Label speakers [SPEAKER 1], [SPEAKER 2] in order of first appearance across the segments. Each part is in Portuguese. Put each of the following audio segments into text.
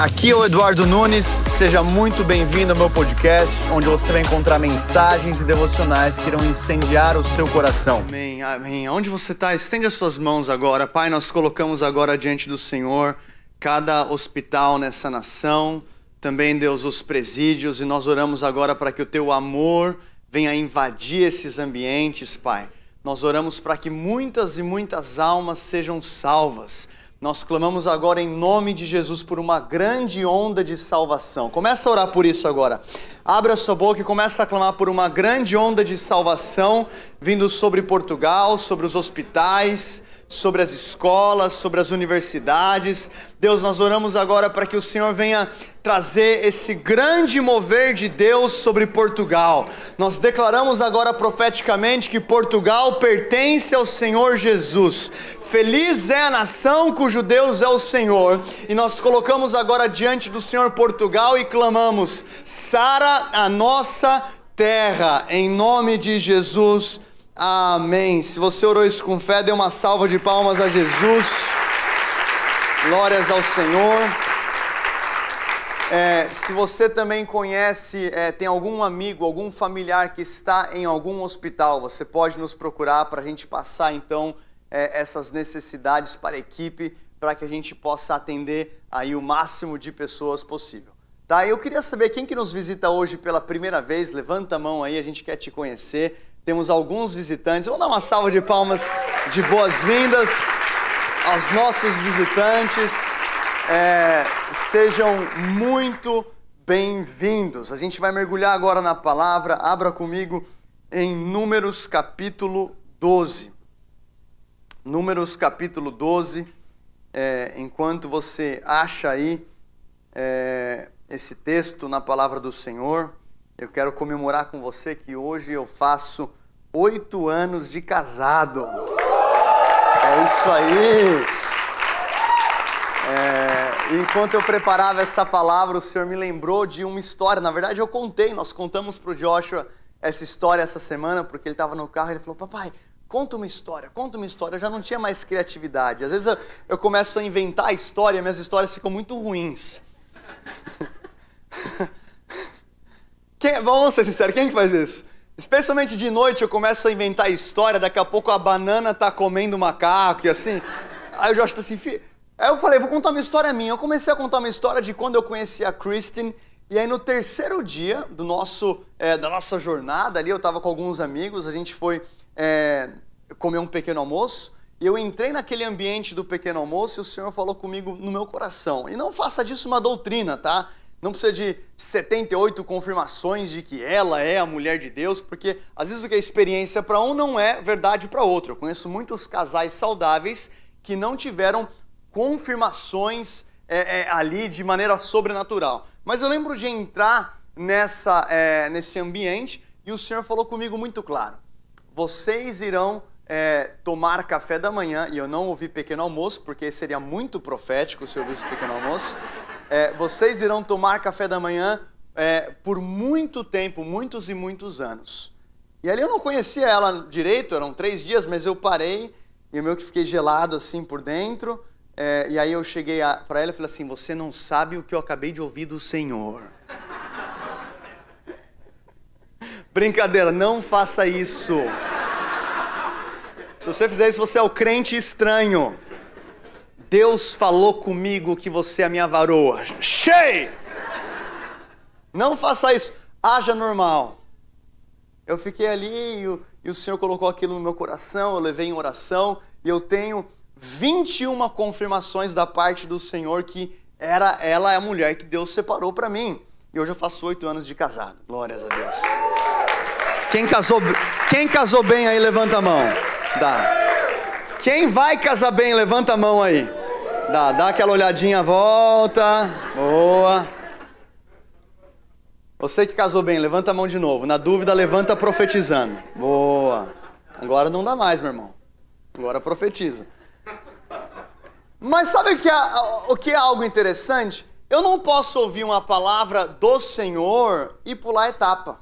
[SPEAKER 1] Aqui é o Eduardo Nunes, seja muito bem-vindo ao meu podcast, onde você vai encontrar mensagens e devocionais que irão incendiar o seu coração.
[SPEAKER 2] Amém, amém. Onde você está, estende as suas mãos agora. Pai, nós colocamos agora diante do Senhor cada hospital nessa nação, também, Deus, os presídios, e nós oramos agora para que o teu amor venha invadir esses ambientes, Pai. Nós oramos para que muitas e muitas almas sejam salvas nós clamamos agora em nome de Jesus por uma grande onda de salvação. Começa a orar por isso agora. Abra sua boca e começa a clamar por uma grande onda de salvação vindo sobre Portugal, sobre os hospitais, sobre as escolas, sobre as universidades. Deus, nós oramos agora para que o Senhor venha trazer esse grande mover de Deus sobre Portugal. Nós declaramos agora profeticamente que Portugal pertence ao Senhor Jesus. Feliz é a nação cujo Deus é o Senhor. E nós colocamos agora diante do Senhor Portugal e clamamos: Sara a nossa terra, em nome de Jesus Amém. Se você orou isso com fé, dê uma salva de palmas a Jesus. Glórias ao Senhor. É, se você também conhece, é, tem algum amigo, algum familiar que está em algum hospital, você pode nos procurar para a gente passar então é, essas necessidades para a equipe, para que a gente possa atender aí o máximo de pessoas possível. Tá? Eu queria saber quem que nos visita hoje pela primeira vez, levanta a mão aí, a gente quer te conhecer. Temos alguns visitantes. Vamos dar uma salva de palmas de boas-vindas aos nossos visitantes. É, sejam muito bem-vindos. A gente vai mergulhar agora na palavra. Abra comigo em Números capítulo 12. Números capítulo 12. É, enquanto você acha aí é, esse texto na palavra do Senhor. Eu quero comemorar com você que hoje eu faço oito anos de casado. É isso aí! É, enquanto eu preparava essa palavra, o Senhor me lembrou de uma história. Na verdade, eu contei, nós contamos para o Joshua essa história essa semana, porque ele estava no carro e ele falou: Papai, conta uma história, conta uma história. Eu já não tinha mais criatividade. Às vezes eu, eu começo a inventar a história, e minhas histórias ficam muito ruins. Quem, vamos ser sinceros, quem é que faz isso? Especialmente de noite eu começo a inventar história, daqui a pouco a banana tá comendo macaco e assim. Aí o já acho assim, fi... Aí eu falei, vou contar uma história minha. Eu comecei a contar uma história de quando eu conheci a Kristen. E aí no terceiro dia do nosso, é, da nossa jornada ali, eu tava com alguns amigos, a gente foi é, comer um pequeno almoço. E eu entrei naquele ambiente do pequeno almoço e o Senhor falou comigo no meu coração. E não faça disso uma doutrina, tá? Não precisa de 78 confirmações de que ela é a mulher de Deus, porque às vezes o que é experiência para um não é verdade para outro. Eu conheço muitos casais saudáveis que não tiveram confirmações é, é, ali de maneira sobrenatural. Mas eu lembro de entrar nessa, é, nesse ambiente e o Senhor falou comigo muito claro: vocês irão é, tomar café da manhã, e eu não ouvi pequeno almoço, porque seria muito profético se eu ouvisse pequeno almoço é, vocês irão tomar café da manhã é, por muito tempo, muitos e muitos anos. E ali eu não conhecia ela direito, eram três dias, mas eu parei e eu meio que fiquei gelado assim por dentro. É, e aí eu cheguei para ela e falei assim: Você não sabe o que eu acabei de ouvir do Senhor. Brincadeira, não faça isso. Se você fizer isso, você é o crente estranho. Deus falou comigo que você é a minha varoa. Cheio! Não faça isso. Haja normal. Eu fiquei ali e o, e o Senhor colocou aquilo no meu coração. Eu levei em oração e eu tenho 21 confirmações da parte do Senhor que era ela é a mulher que Deus separou para mim. E hoje eu faço oito anos de casado. Glórias a Deus. Quem casou, quem casou bem aí, levanta a mão. Dá. Quem vai casar bem, levanta a mão aí. Dá, dá aquela olhadinha, volta. Boa. Você que casou bem, levanta a mão de novo. Na dúvida, levanta profetizando. Boa. Agora não dá mais, meu irmão. Agora profetiza. Mas sabe que é, o que é algo interessante? Eu não posso ouvir uma palavra do Senhor e pular etapa.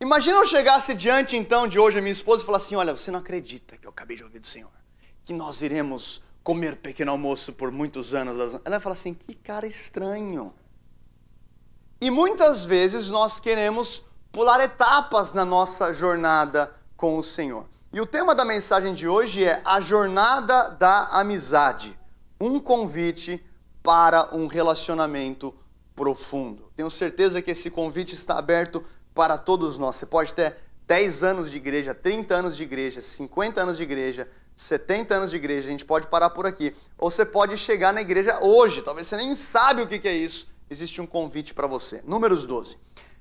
[SPEAKER 2] Imagina eu chegasse diante então de hoje a minha esposa e falar assim: Olha, você não acredita que eu acabei de ouvir do Senhor, que nós iremos comer pequeno almoço por muitos anos. Ela fala assim: que cara estranho. E muitas vezes nós queremos pular etapas na nossa jornada com o Senhor. E o tema da mensagem de hoje é a jornada da amizade um convite para um relacionamento profundo. Tenho certeza que esse convite está aberto para todos nós. Você pode ter 10 anos de igreja, 30 anos de igreja, 50 anos de igreja, 70 anos de igreja, a gente pode parar por aqui. Ou você pode chegar na igreja hoje, talvez você nem sabe o que é isso. Existe um convite para você. Números 12.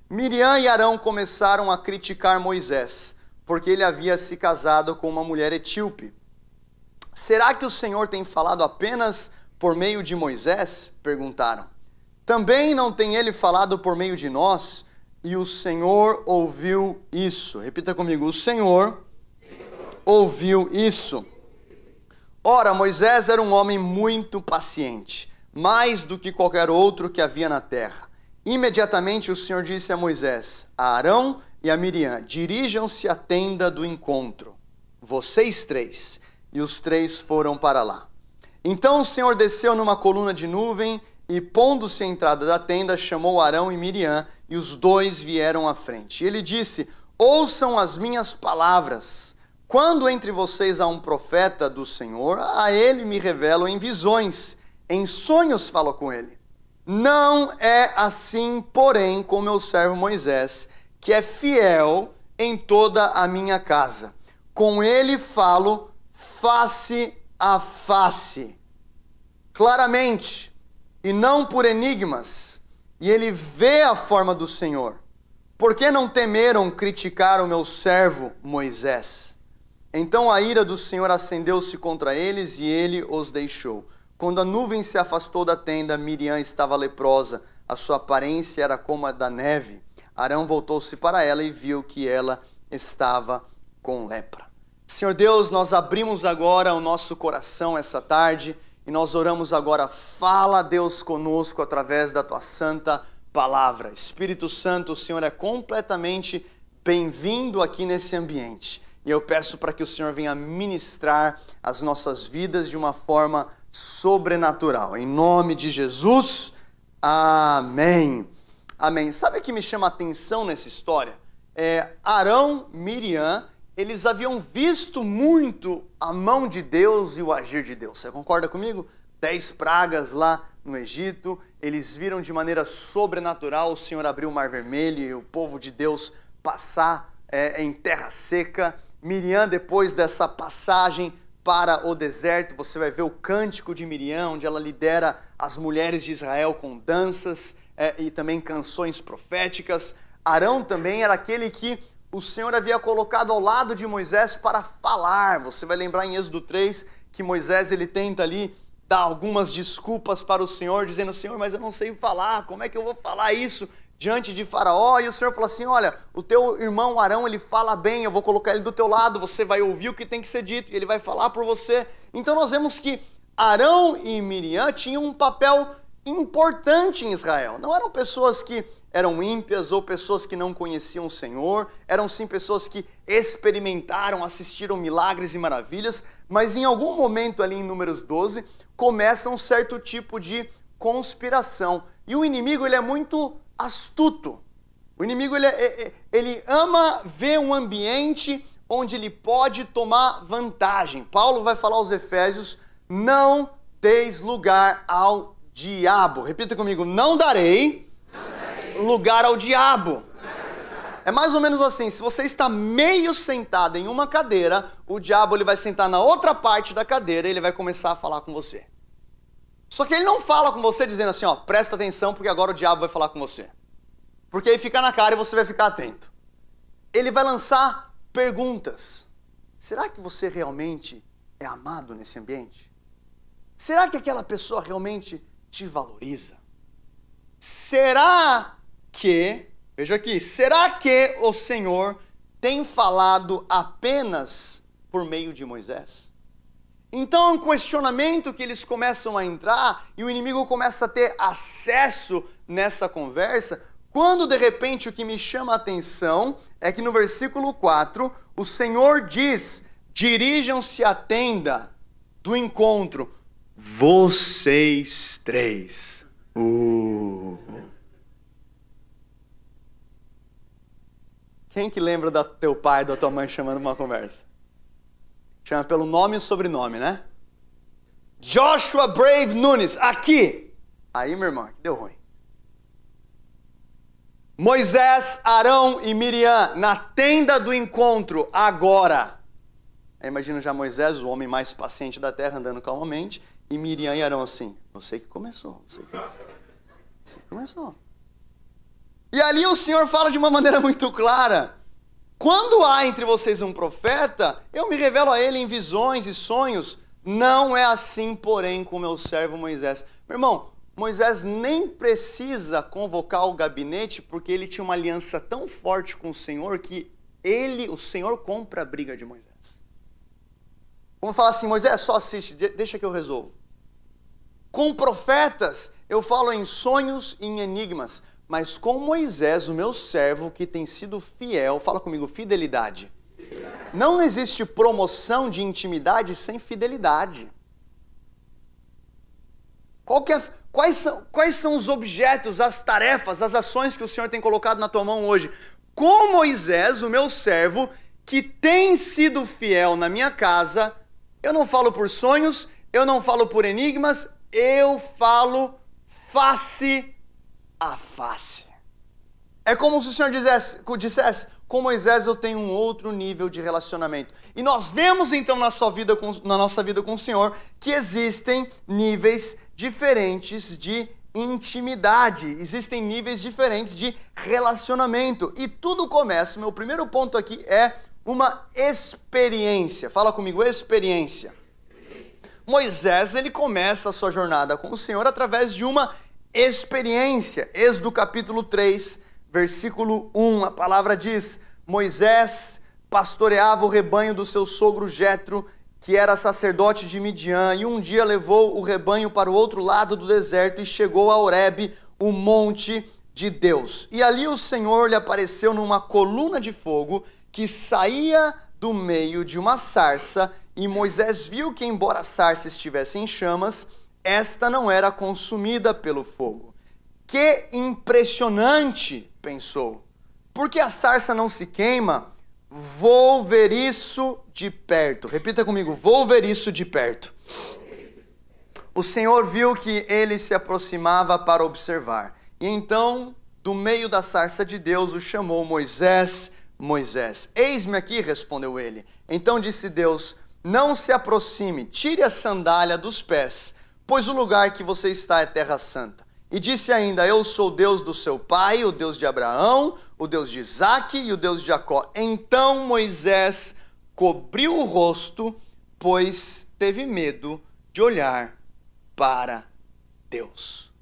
[SPEAKER 2] Miriam e Arão começaram a criticar Moisés, porque ele havia se casado com uma mulher etíope. Será que o Senhor tem falado apenas por meio de Moisés? perguntaram. Também não tem ele falado por meio de nós? E o Senhor ouviu isso. Repita comigo: o Senhor ouviu isso. Ora, Moisés era um homem muito paciente, mais do que qualquer outro que havia na terra. Imediatamente o Senhor disse a Moisés, a Arão e a Miriam: Dirijam-se à tenda do encontro, vocês três. E os três foram para lá. Então o Senhor desceu numa coluna de nuvem e, pondo-se à entrada da tenda, chamou Arão e Miriam, e os dois vieram à frente. Ele disse: Ouçam as minhas palavras. Quando entre vocês há um profeta do Senhor, a ele me revelo em visões, em sonhos falo com ele. Não é assim, porém, com meu servo Moisés, que é fiel em toda a minha casa. Com ele falo face a face, claramente, e não por enigmas, e ele vê a forma do Senhor. Por que não temeram criticar o meu servo Moisés? Então a ira do Senhor acendeu-se contra eles e ele os deixou. Quando a nuvem se afastou da tenda, Miriam estava leprosa, a sua aparência era como a da neve. Arão voltou-se para ela e viu que ela estava com lepra. Senhor Deus, nós abrimos agora o nosso coração essa tarde e nós oramos agora. Fala, Deus, conosco através da tua santa palavra. Espírito Santo, o Senhor é completamente bem-vindo aqui nesse ambiente. E eu peço para que o Senhor venha ministrar as nossas vidas de uma forma sobrenatural. Em nome de Jesus, amém. Amém. Sabe o que me chama a atenção nessa história? É, Arão, Miriam, eles haviam visto muito a mão de Deus e o agir de Deus. Você concorda comigo? Dez pragas lá no Egito, eles viram de maneira sobrenatural o Senhor abrir o Mar Vermelho e o povo de Deus passar é, em terra seca. Miriam, depois dessa passagem para o deserto, você vai ver o cântico de Miriam, onde ela lidera as mulheres de Israel com danças é, e também canções proféticas. Arão também era aquele que o Senhor havia colocado ao lado de Moisés para falar. Você vai lembrar em Êxodo 3 que Moisés ele tenta ali dar algumas desculpas para o Senhor, dizendo: Senhor, mas eu não sei falar, como é que eu vou falar isso? diante de Faraó e o Senhor fala assim: Olha, o teu irmão Arão ele fala bem, eu vou colocar ele do teu lado, você vai ouvir o que tem que ser dito e ele vai falar por você. Então nós vemos que Arão e Miriam tinham um papel importante em Israel. Não eram pessoas que eram ímpias ou pessoas que não conheciam o Senhor, eram sim pessoas que experimentaram, assistiram milagres e maravilhas, mas em algum momento ali em Números 12 começa um certo tipo de conspiração. E o inimigo ele é muito astuto. O inimigo ele, é, é, é, ele ama ver um ambiente onde ele pode tomar vantagem. Paulo vai falar aos Efésios: não deis lugar ao diabo. Repita comigo: não darei, não darei. lugar ao diabo. É mais ou menos assim, se você está meio sentado em uma cadeira, o diabo ele vai sentar na outra parte da cadeira e ele vai começar a falar com você. Só que ele não fala com você dizendo assim, ó, presta atenção porque agora o diabo vai falar com você. Porque aí fica na cara e você vai ficar atento. Ele vai lançar perguntas. Será que você realmente é amado nesse ambiente? Será que aquela pessoa realmente te valoriza? Será que, veja aqui, será que o Senhor tem falado apenas por meio de Moisés? Então é um questionamento que eles começam a entrar e o inimigo começa a ter acesso nessa conversa, quando de repente o que me chama a atenção é que no versículo 4, o Senhor diz: Dirijam-se à tenda do encontro, vocês três. Uh. Quem que lembra do teu pai e da tua mãe chamando uma conversa? Chama pelo nome e sobrenome, né? Joshua Brave Nunes, aqui. Aí, meu irmão, deu ruim. Moisés, Arão e Miriam na tenda do encontro, agora. Aí imagina já Moisés, o homem mais paciente da terra, andando calmamente, e Miriam e Arão assim: Você que começou, você que, você que começou. E ali o Senhor fala de uma maneira muito clara quando há entre vocês um profeta, eu me revelo a ele em visões e sonhos. Não é assim, porém, com meu servo Moisés. Meu irmão, Moisés nem precisa convocar o gabinete porque ele tinha uma aliança tão forte com o Senhor que ele, o Senhor, compra a briga de Moisés. Vamos falar assim, Moisés, só assiste, deixa que eu resolvo. Com profetas, eu falo em sonhos e em enigmas mas com Moisés, o meu servo, que tem sido fiel, fala comigo, fidelidade. Não existe promoção de intimidade sem fidelidade. É, quais, são, quais são os objetos, as tarefas, as ações que o Senhor tem colocado na tua mão hoje? Com Moisés, o meu servo, que tem sido fiel na minha casa, eu não falo por sonhos, eu não falo por enigmas, eu falo face a face. É como se o Senhor dissesse, dissesse com Moisés eu tenho um outro nível de relacionamento. E nós vemos então na, sua vida com, na nossa vida com o Senhor que existem níveis diferentes de intimidade, existem níveis diferentes de relacionamento. E tudo começa, meu primeiro ponto aqui é uma experiência. Fala comigo, experiência. Moisés, ele começa a sua jornada com o Senhor através de uma experiência. Êxodo capítulo 3, versículo 1, a palavra diz: Moisés pastoreava o rebanho do seu sogro Jetro, que era sacerdote de Midian, e um dia levou o rebanho para o outro lado do deserto e chegou a Horebe, o monte de Deus. E ali o Senhor lhe apareceu numa coluna de fogo que saía do meio de uma sarça, e Moisés viu que embora a sarça estivesse em chamas, esta não era consumida pelo fogo. Que impressionante, pensou. Porque a sarça não se queima? Vou ver isso de perto. Repita comigo: vou ver isso de perto. O Senhor viu que ele se aproximava para observar. E então, do meio da sarça de Deus, o chamou Moisés, Moisés. Eis-me aqui, respondeu ele. Então disse Deus: Não se aproxime, tire a sandália dos pés pois o lugar que você está é terra santa. E disse ainda: Eu sou Deus do seu pai, o Deus de Abraão, o Deus de Isaque e o Deus de Jacó. Então Moisés cobriu o rosto, pois teve medo de olhar para Deus.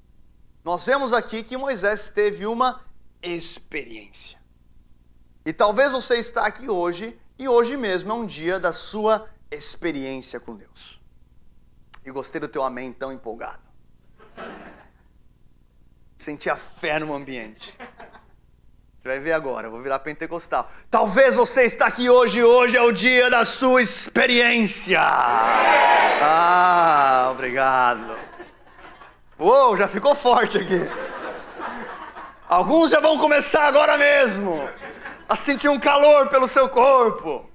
[SPEAKER 2] Nós vemos aqui que Moisés teve uma experiência. E talvez você está aqui hoje e hoje mesmo é um dia da sua experiência com Deus. E gostei do teu amém tão empolgado. Senti a fé no ambiente. Você vai ver agora, eu vou virar pentecostal. Talvez você está aqui hoje, hoje é o dia da sua experiência. Ah, obrigado. Uou, já ficou forte aqui. Alguns já vão começar agora mesmo a sentir um calor pelo seu corpo.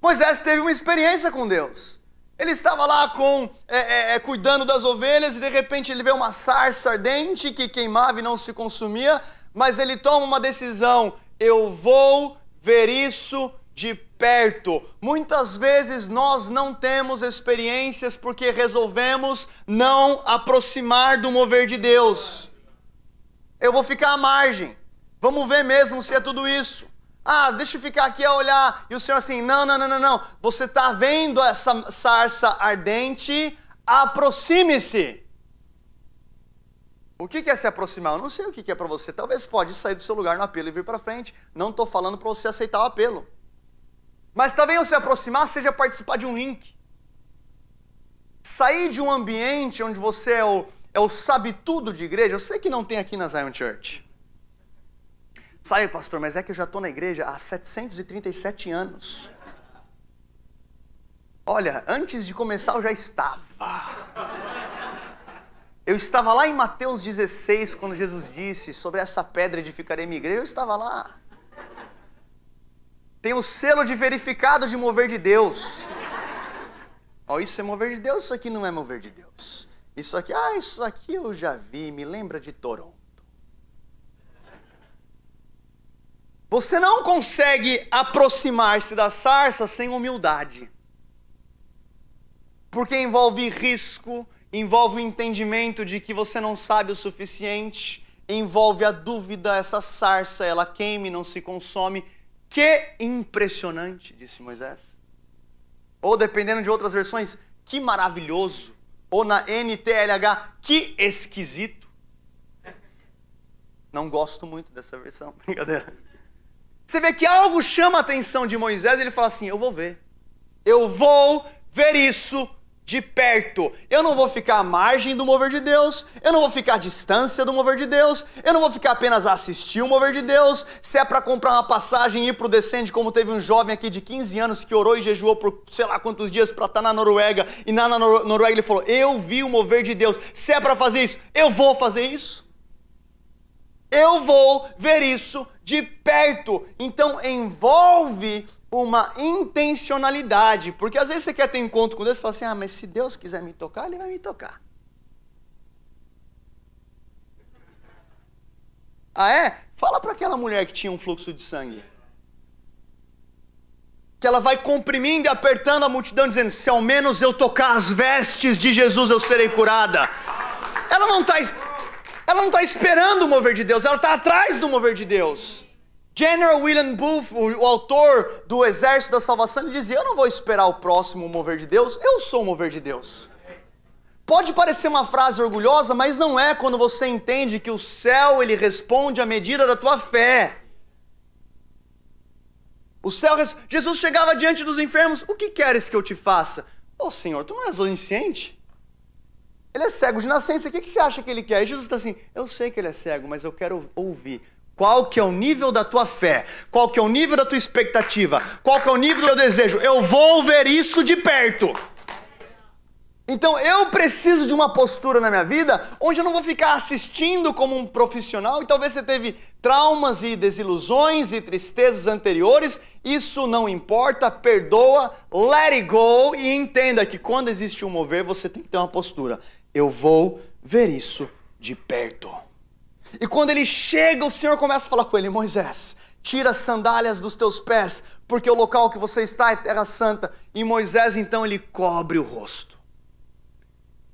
[SPEAKER 2] Moisés teve uma experiência com Deus. Ele estava lá com é, é, é, cuidando das ovelhas e de repente ele vê uma sarça ardente que queimava e não se consumia, mas ele toma uma decisão: eu vou ver isso de perto. Muitas vezes nós não temos experiências porque resolvemos não aproximar do mover de Deus. Eu vou ficar à margem. Vamos ver mesmo se é tudo isso. Ah, deixa eu ficar aqui a olhar. E o Senhor assim, não, não, não, não, não. Você está vendo essa sarça ardente? Aproxime-se. O que é se aproximar? Eu não sei o que é para você. Talvez pode sair do seu lugar no apelo e vir para frente. Não estou falando para você aceitar o apelo. Mas também o se aproximar seja participar de um link. Sair de um ambiente onde você é o, é o sabe tudo de igreja. Eu sei que não tem aqui na Zion Church. Sabe, pastor, mas é que eu já estou na igreja há 737 anos. Olha, antes de começar eu já estava. Eu estava lá em Mateus 16, quando Jesus disse: Sobre essa pedra de em minha igreja. Eu estava lá. Tem o um selo de verificado de mover de Deus. Ó, isso é mover de Deus, isso aqui não é mover de Deus. Isso aqui, ah, isso aqui eu já vi, me lembra de Toronto. Você não consegue aproximar-se da sarça sem humildade. Porque envolve risco, envolve o entendimento de que você não sabe o suficiente, envolve a dúvida, essa sarça, ela queima e não se consome. Que impressionante, disse Moisés. Ou dependendo de outras versões, que maravilhoso. Ou na NTLH, que esquisito. Não gosto muito dessa versão, brincadeira. Você vê que algo chama a atenção de Moisés, ele fala assim: Eu vou ver. Eu vou ver isso de perto. Eu não vou ficar à margem do mover de Deus, eu não vou ficar à distância do mover de Deus, eu não vou ficar apenas a assistir o mover de Deus. Se é para comprar uma passagem e ir para o descende, como teve um jovem aqui de 15 anos que orou e jejuou por sei lá quantos dias para estar tá na Noruega, e na Noruega ele falou: Eu vi o mover de Deus. Se é para fazer isso, eu vou fazer isso. Eu vou ver isso de perto. Então envolve uma intencionalidade, porque às vezes você quer ter encontro com Deus e fala assim: "Ah, mas se Deus quiser me tocar, ele vai me tocar". Ah é? Fala para aquela mulher que tinha um fluxo de sangue. Que ela vai comprimindo e apertando a multidão, dizendo: Se ao menos eu tocar as vestes de Jesus, eu serei curada. Ela não está. Ela não está esperando o mover de Deus, ela está atrás do mover de Deus. General William Booth, o, autor do Exército da Salvação, ele dizia: Eu não vou esperar o próximo mover de Deus, eu sou o mover de Deus. Pode parecer uma frase orgulhosa, mas não é quando você entende que o céu ele responde à medida da tua fé. O céu, Jesus chegava diante dos enfermos: O que queres que eu te faça? Ô oh, Senhor, tu não és onisciente? Ele é cego de nascença, o que, você acha que ele quer? E Jesus está assim, eu sei que ele é cego, mas eu quero ouvir. Qual que é o nível da tua fé? Qual que é o nível da tua expectativa? Qual que é o nível do teu desejo? Eu vou ver isso de perto. Então eu preciso de uma postura na minha vida onde eu não vou ficar assistindo como um profissional e talvez você teve traumas e desilusões e tristezas anteriores, isso não importa, perdoa, let it go e entenda que quando existe um mover você tem que ter uma postura eu vou ver isso de perto. E quando ele chega, o Senhor começa a falar com ele: Moisés, tira as sandálias dos teus pés, porque o local que você está é terra santa. E Moisés então ele cobre o rosto.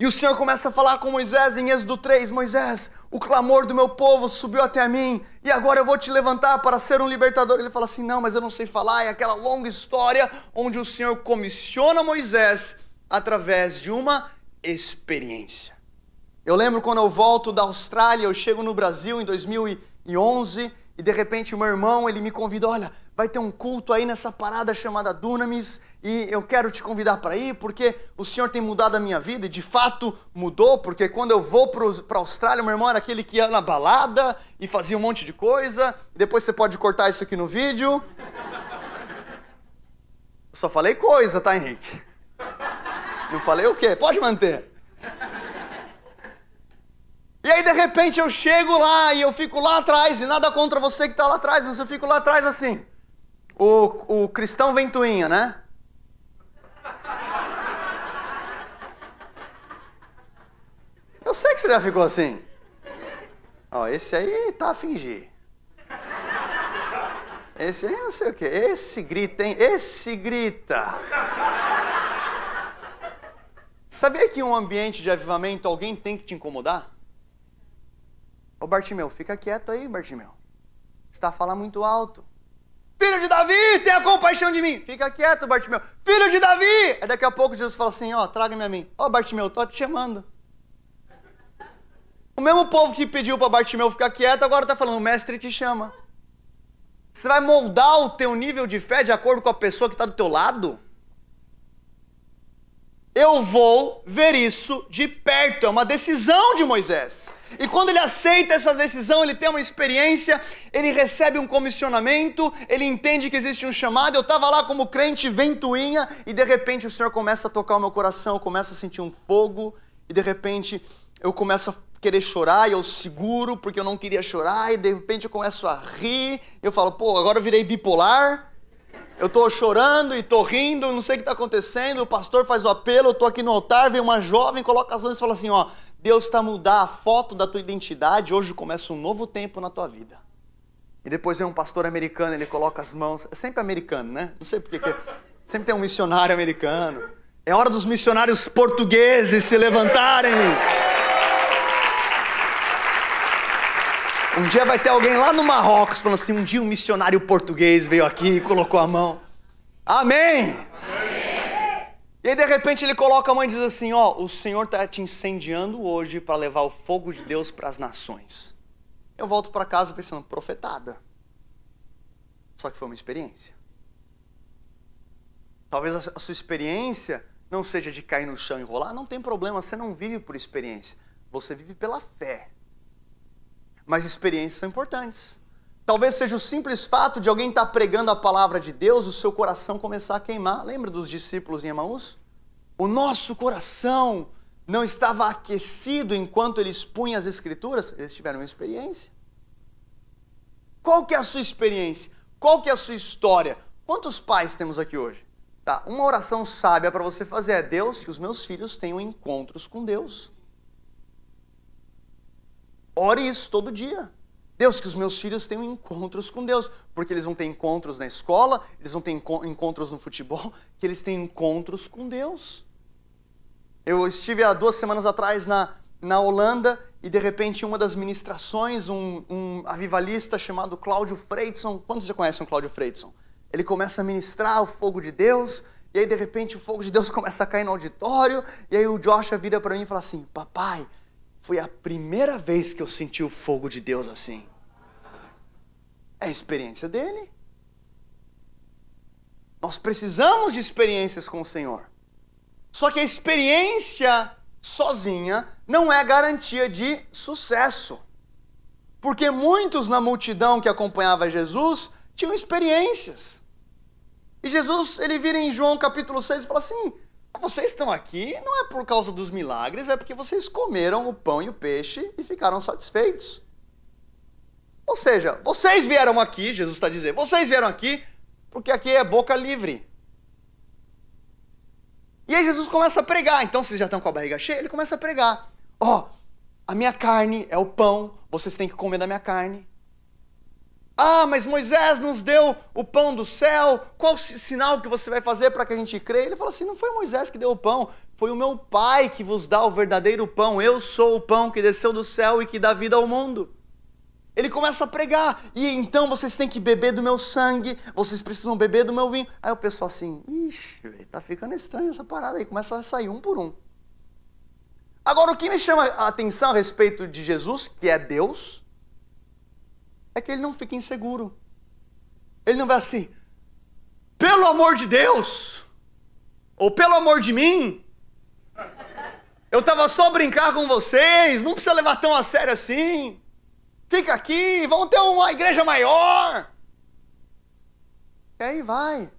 [SPEAKER 2] E o Senhor começa a falar com Moisés em Êxodo 3: Moisés, o clamor do meu povo subiu até a mim, e agora eu vou te levantar para ser um libertador. Ele fala assim: Não, mas eu não sei falar. É aquela longa história onde o Senhor comissiona Moisés através de uma experiência. Eu lembro quando eu volto da Austrália, eu chego no Brasil em 2011 e de repente meu irmão, ele me convida, olha, vai ter um culto aí nessa parada chamada Dunamis e eu quero te convidar para ir porque o Senhor tem mudado a minha vida e de fato mudou, porque quando eu vou para a Austrália, meu irmão era aquele que ia na balada e fazia um monte de coisa, depois você pode cortar isso aqui no vídeo. Eu só falei coisa, tá Henrique? Eu falei o quê? Pode manter. E aí, de repente, eu chego lá e eu fico lá atrás, e nada contra você que está lá atrás, mas eu fico lá atrás assim. O, o cristão ventoinha, né? Eu sei que você já ficou assim. Ó, esse aí tá a fingir. Esse aí não sei o quê. Esse grita, hein? Esse grita. Sabia que em um ambiente de avivamento alguém tem que te incomodar? Ô Bartimeu, fica quieto aí, Bartimeu. Está a falar muito alto. Filho de Davi, tenha compaixão de mim. Fica quieto, Bartimeu. Filho de Davi! Aí daqui a pouco Jesus fala assim: ó, oh, traga-me a mim. Ó, oh, Bartimeu, tô te chamando. O mesmo povo que pediu para Bartimeu ficar quieto, agora está falando: o mestre te chama. Você vai moldar o teu nível de fé de acordo com a pessoa que está do teu lado? Eu vou ver isso de perto. É uma decisão de Moisés. E quando ele aceita essa decisão, ele tem uma experiência, ele recebe um comissionamento, ele entende que existe um chamado. Eu estava lá como crente ventoinha e de repente o Senhor começa a tocar o meu coração, eu começo a sentir um fogo e de repente eu começo a querer chorar e eu seguro porque eu não queria chorar e de repente eu começo a rir. Eu falo, pô, agora eu virei bipolar. Eu estou chorando e estou rindo, não sei o que está acontecendo. O pastor faz o apelo, eu estou aqui no altar, vem uma jovem, coloca as mãos e fala assim: ó, Deus está mudar a foto da tua identidade, hoje começa um novo tempo na tua vida. E depois vem um pastor americano, ele coloca as mãos. É sempre americano, né? Não sei por que. Sempre tem um missionário americano. É hora dos missionários portugueses se levantarem. Um dia vai ter alguém lá no Marrocos falando assim: um dia um missionário português veio aqui e colocou a mão. Amém! Amém. E aí, de repente, ele coloca a mão e diz assim: Ó, o Senhor está te incendiando hoje para levar o fogo de Deus para as nações. Eu volto para casa pensando: profetada. Só que foi uma experiência. Talvez a sua experiência não seja de cair no chão e rolar, não tem problema, você não vive por experiência, você vive pela fé. Mas experiências são importantes. Talvez seja o simples fato de alguém estar tá pregando a palavra de Deus, o seu coração começar a queimar. Lembra dos discípulos em Emaús? O nosso coração não estava aquecido enquanto eles punham as escrituras, eles tiveram uma experiência. Qual que é a sua experiência? Qual que é a sua história? Quantos pais temos aqui hoje? Tá, uma oração sábia para você fazer é Deus que os meus filhos tenham encontros com Deus. Ore isso todo dia. Deus, que os meus filhos tenham encontros com Deus, porque eles vão ter encontros na escola, eles vão ter encontros no futebol, que eles têm encontros com Deus. Eu estive há duas semanas atrás na, na Holanda e de repente uma das ministrações, um, um avivalista chamado Cláudio Freidson, quantos já conhecem o Cláudio Freidson? Ele começa a ministrar o fogo de Deus e aí de repente o fogo de Deus começa a cair no auditório e aí o Joshua vira para mim e fala assim, papai, foi a primeira vez que eu senti o fogo de Deus assim. É a experiência dele. Nós precisamos de experiências com o Senhor. Só que a experiência sozinha não é garantia de sucesso. Porque muitos na multidão que acompanhava Jesus tinham experiências. E Jesus, ele vira em João capítulo 6 e fala assim: vocês estão aqui não é por causa dos milagres, é porque vocês comeram o pão e o peixe e ficaram satisfeitos. Ou seja, vocês vieram aqui, Jesus está dizendo, vocês vieram aqui porque aqui é boca livre. E aí Jesus começa a pregar. Então, vocês já estão com a barriga cheia, ele começa a pregar. Ó, oh, a minha carne é o pão, vocês têm que comer da minha carne. Ah, mas Moisés nos deu o pão do céu, qual sinal que você vai fazer para que a gente crê? Ele fala assim: não foi Moisés que deu o pão, foi o meu Pai que vos dá o verdadeiro pão. Eu sou o pão que desceu do céu e que dá vida ao mundo. Ele começa a pregar, e então vocês têm que beber do meu sangue, vocês precisam beber do meu vinho. Aí o pessoal assim, ixi, tá ficando estranha essa parada aí, começa a sair um por um. Agora, o que me chama a atenção a respeito de Jesus, que é Deus, é que ele não fica inseguro. Ele não vai assim, pelo amor de Deus, ou pelo amor de mim, eu estava só a brincar com vocês, não precisa levar tão a sério assim. Fica aqui, vamos ter uma igreja maior. E aí vai.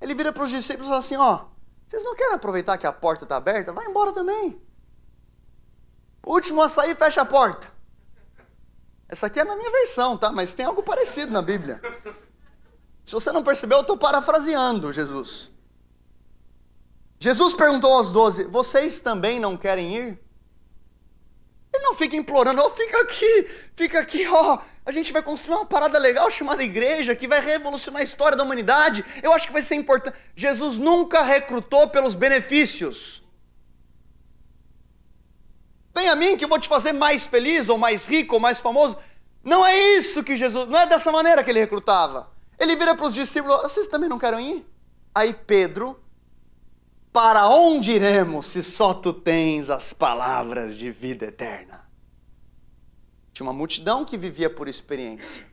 [SPEAKER 2] Ele vira para os discípulos e fala assim: ó, vocês não querem aproveitar que a porta está aberta? Vai embora também. O último a sair, fecha a porta. Essa aqui é na minha versão, tá? Mas tem algo parecido na Bíblia. Se você não percebeu, eu estou parafraseando Jesus. Jesus perguntou aos doze: Vocês também não querem ir? Ele não fica implorando, ó, oh, fica aqui, fica aqui, ó. Oh, a gente vai construir uma parada legal chamada igreja que vai revolucionar a história da humanidade. Eu acho que vai ser importante. Jesus nunca recrutou pelos benefícios. Vem a mim que eu vou te fazer mais feliz, ou mais rico, ou mais famoso. Não é isso que Jesus, não é dessa maneira que ele recrutava. Ele vira para os discípulos: Vocês também não querem ir? Aí Pedro, para onde iremos se só tu tens as palavras de vida eterna? Tinha uma multidão que vivia por experiência,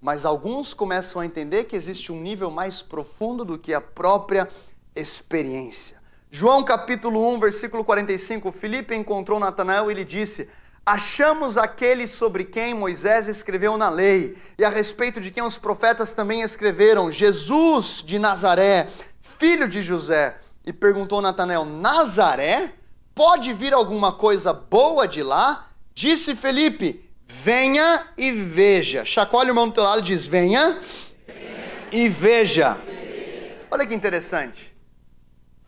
[SPEAKER 2] mas alguns começam a entender que existe um nível mais profundo do que a própria experiência. João capítulo 1, versículo 45, Filipe encontrou Natanael e lhe disse: Achamos aquele sobre quem Moisés escreveu na lei, e a respeito de quem os profetas também escreveram, Jesus de Nazaré, filho de José. E perguntou Natanael: Nazaré? Pode vir alguma coisa boa de lá? Disse Felipe: Venha e veja. Chacoalhe o irmão do teu lado e diz: Venha, Venha. e veja. veja. Olha que interessante.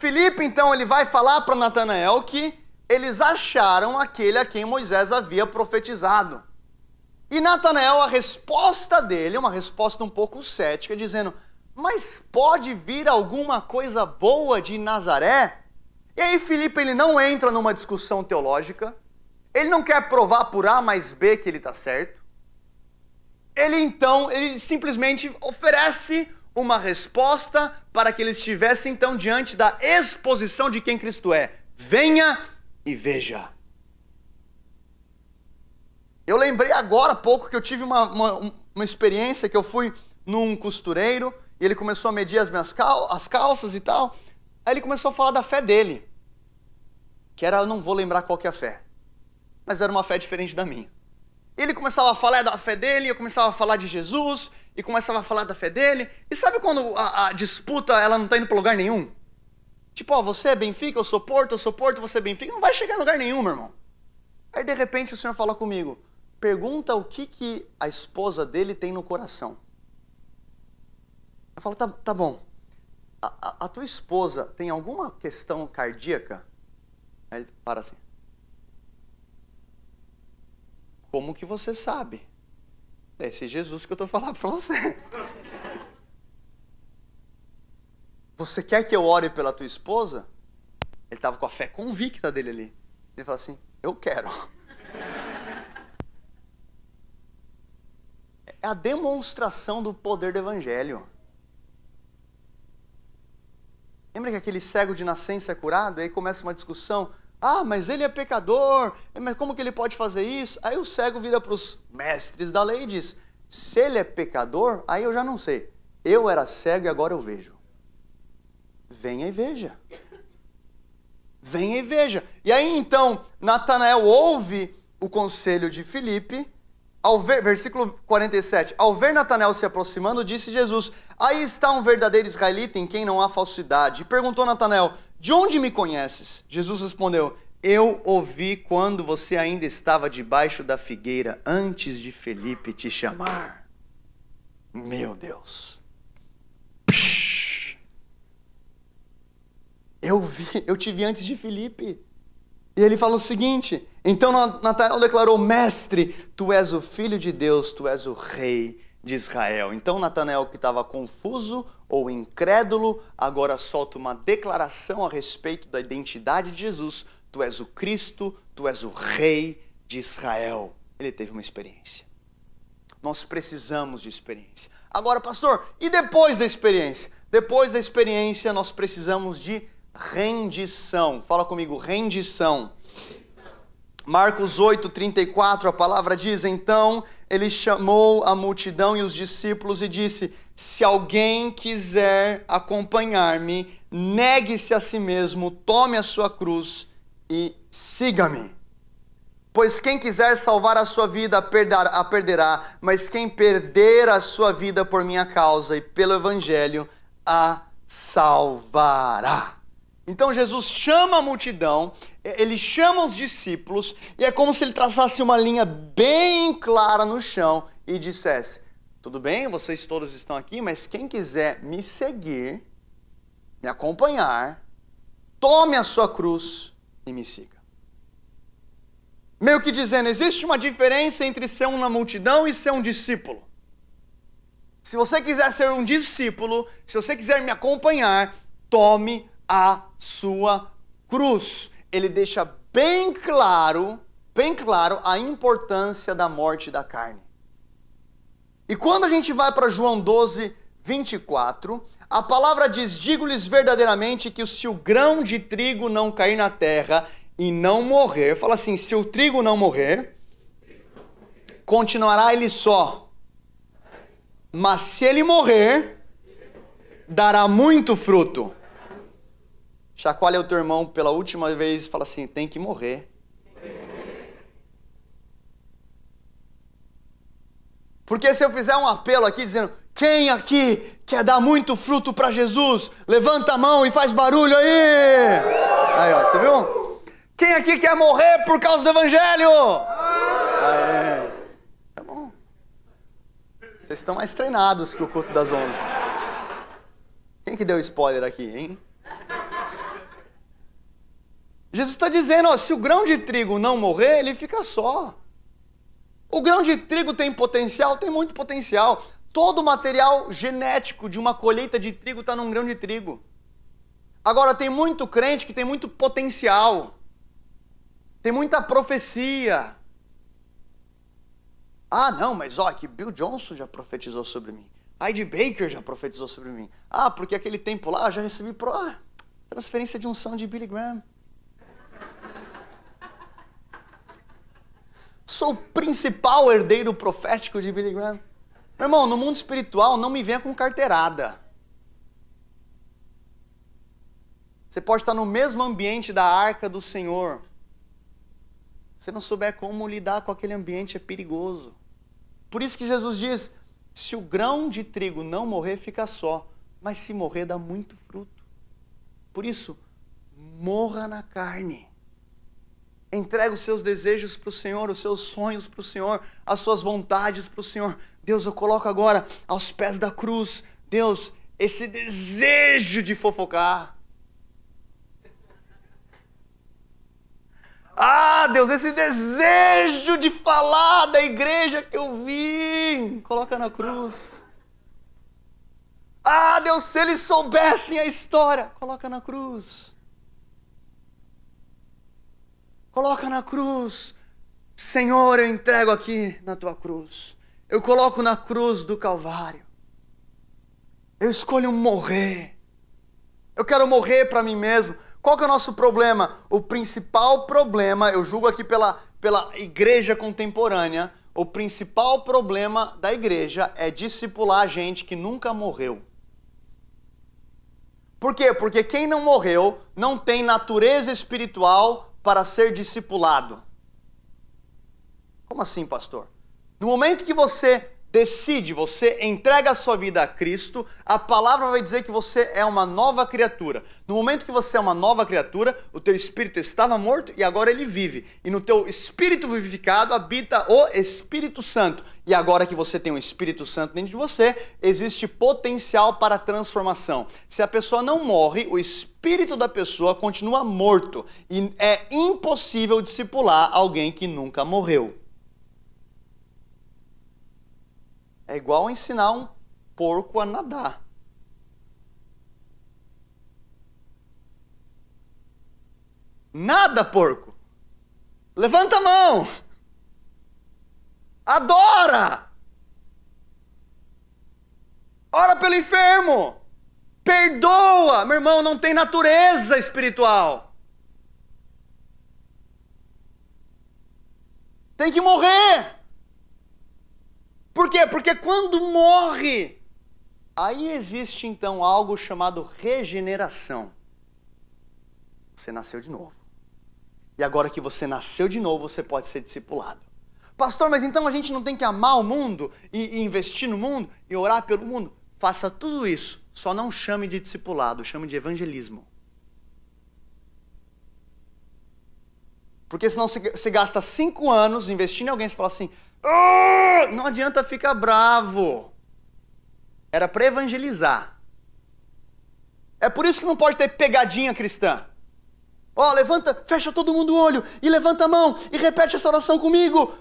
[SPEAKER 2] Filipe então ele vai falar para Natanael que eles acharam aquele a quem Moisés havia profetizado. E Natanael, a resposta dele, uma resposta um pouco cética, dizendo: Mas pode vir alguma coisa boa de Nazaré? E aí Filipe ele não entra numa discussão teológica, ele não quer provar por A mais B que ele está certo. Ele então, ele simplesmente oferece uma resposta para que ele estivesse então diante da exposição de quem Cristo é. Venha e veja. Eu lembrei agora há pouco que eu tive uma, uma, uma experiência que eu fui num costureiro e ele começou a medir as minhas cal as calças e tal. Aí ele começou a falar da fé dele. Que era, eu não vou lembrar qual que é a fé. Mas era uma fé diferente da minha. Ele começava a falar da fé dele, eu começava a falar de Jesus, e começava a falar da fé dele. E sabe quando a, a disputa ela não está indo para lugar nenhum? Tipo, ó, você é Benfica, eu sou Porto, eu sou Porto, você é Benfica. Não vai chegar em lugar nenhum, meu irmão. Aí de repente o Senhor fala comigo: pergunta o que, que a esposa dele tem no coração. Eu falo: tá, tá bom. A, a, a tua esposa tem alguma questão cardíaca? Aí ele para assim. Como que você sabe? É esse Jesus que eu estou falando para você. Você quer que eu ore pela tua esposa? Ele estava com a fé convicta dele ali. Ele fala assim: Eu quero. É a demonstração do poder do Evangelho. Lembra que aquele cego de nascença é curado? Aí começa uma discussão. Ah, mas ele é pecador, mas como que ele pode fazer isso? Aí o cego vira para os mestres da lei e diz: se ele é pecador, aí eu já não sei. Eu era cego e agora eu vejo. Venha e veja. Venha e veja. E aí então, Natanael ouve o conselho de Filipe. Ao ver, versículo 47. Ao ver Natanael se aproximando, disse Jesus: Aí está um verdadeiro israelita em quem não há falsidade. E perguntou Natanael: de onde me conheces? Jesus respondeu: Eu ouvi quando você ainda estava debaixo da figueira, antes de Felipe te chamar. Meu Deus. Eu vi, eu te vi antes de Felipe. E ele falou o seguinte: Então Natanael declarou: Mestre, tu és o filho de Deus, tu és o rei de Israel. Então Natanael, que estava confuso ou incrédulo, agora solta uma declaração a respeito da identidade de Jesus: Tu és o Cristo, tu és o Rei de Israel. Ele teve uma experiência. Nós precisamos de experiência. Agora, pastor, e depois da experiência? Depois da experiência, nós precisamos de rendição. Fala comigo, rendição. Marcos 8, 34, a palavra diz: Então ele chamou a multidão e os discípulos e disse: Se alguém quiser acompanhar-me, negue-se a si mesmo, tome a sua cruz e siga-me. Pois quem quiser salvar a sua vida, a perderá, mas quem perder a sua vida por minha causa e pelo evangelho, a salvará. Então Jesus chama a multidão ele chama os discípulos e é como se ele traçasse uma linha bem clara no chão e dissesse: Tudo bem, vocês todos estão aqui, mas quem quiser me seguir, me acompanhar, tome a sua cruz e me siga. Meio que dizendo: existe uma diferença entre ser um na multidão e ser um discípulo. Se você quiser ser um discípulo, se você quiser me acompanhar, tome a sua cruz ele deixa bem claro, bem claro a importância da morte da carne. E quando a gente vai para João 12, 24, a palavra diz: Digo-lhes verdadeiramente que se o grão de trigo não cair na terra e não morrer, fala assim: se o trigo não morrer, continuará ele só. Mas se ele morrer, dará muito fruto. Chacoalha o teu irmão pela última vez e fala assim: tem que morrer. Porque se eu fizer um apelo aqui dizendo: quem aqui quer dar muito fruto para Jesus? Levanta a mão e faz barulho aí! Aí, ó, você viu? Quem aqui quer morrer por causa do evangelho? Aí, é, é. tá bom. Vocês estão mais treinados que o culto das onze. Quem que deu spoiler aqui, hein? Jesus está dizendo: ó, se o grão de trigo não morrer, ele fica só. O grão de trigo tem potencial? Tem muito potencial. Todo o material genético de uma colheita de trigo está num grão de trigo. Agora, tem muito crente que tem muito potencial, tem muita profecia. Ah, não, mas ó, que Bill Johnson já profetizou sobre mim. Heidi Baker já profetizou sobre mim. Ah, porque aquele tempo lá eu já recebi pro... ah, transferência de unção de Billy Graham. Sou o principal herdeiro profético de Billy Graham. Meu irmão, no mundo espiritual não me venha com carteirada. Você pode estar no mesmo ambiente da arca do Senhor. Se não souber como lidar com aquele ambiente, é perigoso. Por isso que Jesus diz: se o grão de trigo não morrer, fica só, mas se morrer, dá muito fruto. Por isso, morra na carne. Entrega os seus desejos para o Senhor, os seus sonhos para o Senhor, as suas vontades para o Senhor. Deus, eu coloco agora aos pés da cruz. Deus, esse desejo de fofocar. Ah, Deus, esse desejo de falar da igreja que eu vim, coloca na cruz. Ah, Deus, se eles soubessem a história, coloca na cruz. Coloca na cruz. Senhor, eu entrego aqui na tua cruz. Eu coloco na cruz do Calvário. Eu escolho morrer. Eu quero morrer para mim mesmo. Qual que é o nosso problema? O principal problema, eu julgo aqui pela, pela igreja contemporânea, o principal problema da igreja é discipular gente que nunca morreu. Por quê? Porque quem não morreu não tem natureza espiritual para ser discipulado. Como assim, pastor? No momento que você decide, você entrega a sua vida a Cristo, a palavra vai dizer que você é uma nova criatura. No momento que você é uma nova criatura, o teu espírito estava morto e agora ele vive. E no teu espírito vivificado habita o Espírito Santo. E agora que você tem o Espírito Santo dentro de você, existe potencial para transformação. Se a pessoa não morre, o espírito da pessoa continua morto e é impossível discipular alguém que nunca morreu. É igual ensinar um porco a nadar. Nada, porco! Levanta a mão! Adora! Ora pelo enfermo! Perdoa! Meu irmão, não tem natureza espiritual. Tem que morrer! Por quê? Porque quando morre, aí existe então algo chamado regeneração. Você nasceu de novo. E agora que você nasceu de novo, você pode ser discipulado. Pastor, mas então a gente não tem que amar o mundo e, e investir no mundo e orar pelo mundo? Faça tudo isso, só não chame de discipulado, chame de evangelismo. Porque senão você gasta cinco anos investindo em alguém e fala assim: ah, não adianta ficar bravo. Era para evangelizar. É por isso que não pode ter pegadinha cristã. Ó, oh, levanta, fecha todo mundo o olho e levanta a mão e repete essa oração comigo.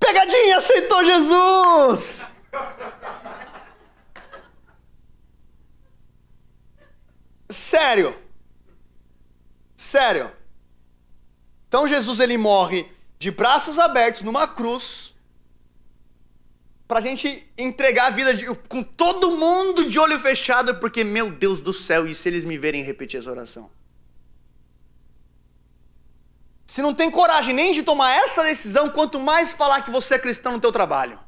[SPEAKER 2] Pegadinha, aceitou Jesus! Sério. Sério. Então Jesus ele morre de braços abertos numa cruz pra gente entregar a vida de, com todo mundo de olho fechado, porque meu Deus do céu, e se eles me verem repetir essa oração? Se não tem coragem nem de tomar essa decisão, quanto mais falar que você é cristão no teu trabalho.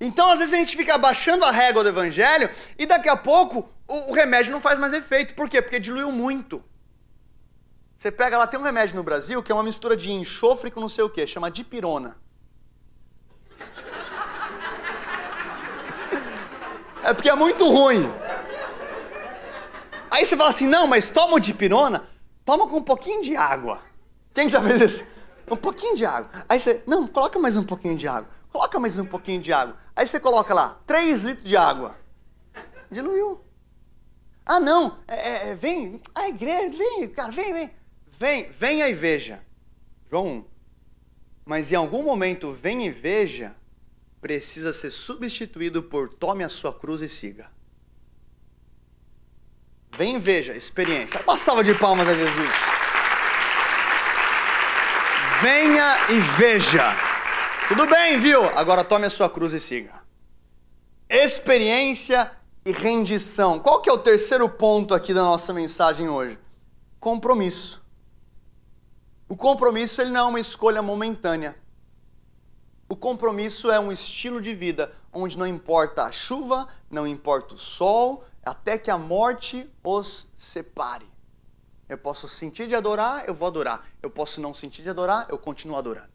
[SPEAKER 2] Então, às vezes a gente fica abaixando a régua do evangelho e daqui a pouco o, o remédio não faz mais efeito. Por quê? Porque diluiu muito. Você pega lá, tem um remédio no Brasil que é uma mistura de enxofre com não sei o que, chama dipirona. É porque é muito ruim. Aí você fala assim: não, mas toma o dipirona, toma com um pouquinho de água. Quem já fez isso? Um pouquinho de água. Aí você, não, coloca mais um pouquinho de água. Coloca mais um pouquinho de água. Aí você coloca lá 3 litros de água. Diluiu. Ah, não, é, é, é, vem a igreja, vem, cara, vem, vem. Vem, venha e veja. João 1. Mas em algum momento, vem e veja, precisa ser substituído por tome a sua cruz e siga. Vem e veja, experiência. Uma salva de palmas a Jesus. Venha e veja. Tudo bem, viu? Agora tome a sua cruz e siga. Experiência e rendição. Qual que é o terceiro ponto aqui da nossa mensagem hoje? Compromisso. O compromisso ele não é uma escolha momentânea. O compromisso é um estilo de vida onde não importa a chuva, não importa o sol, até que a morte os separe. Eu posso sentir de adorar, eu vou adorar. Eu posso não sentir de adorar, eu continuo adorando.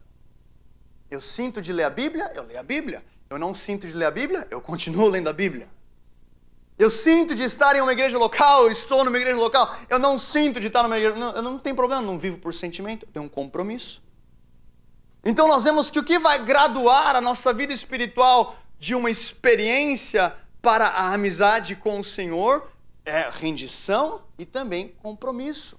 [SPEAKER 2] Eu sinto de ler a Bíblia, eu leio a Bíblia. Eu não sinto de ler a Bíblia, eu continuo lendo a Bíblia. Eu sinto de estar em uma igreja local, eu estou numa igreja local. Eu não sinto de estar numa igreja. Não, eu não tenho problema, não vivo por sentimento, eu tenho um compromisso. Então nós vemos que o que vai graduar a nossa vida espiritual de uma experiência para a amizade com o Senhor é rendição e também compromisso.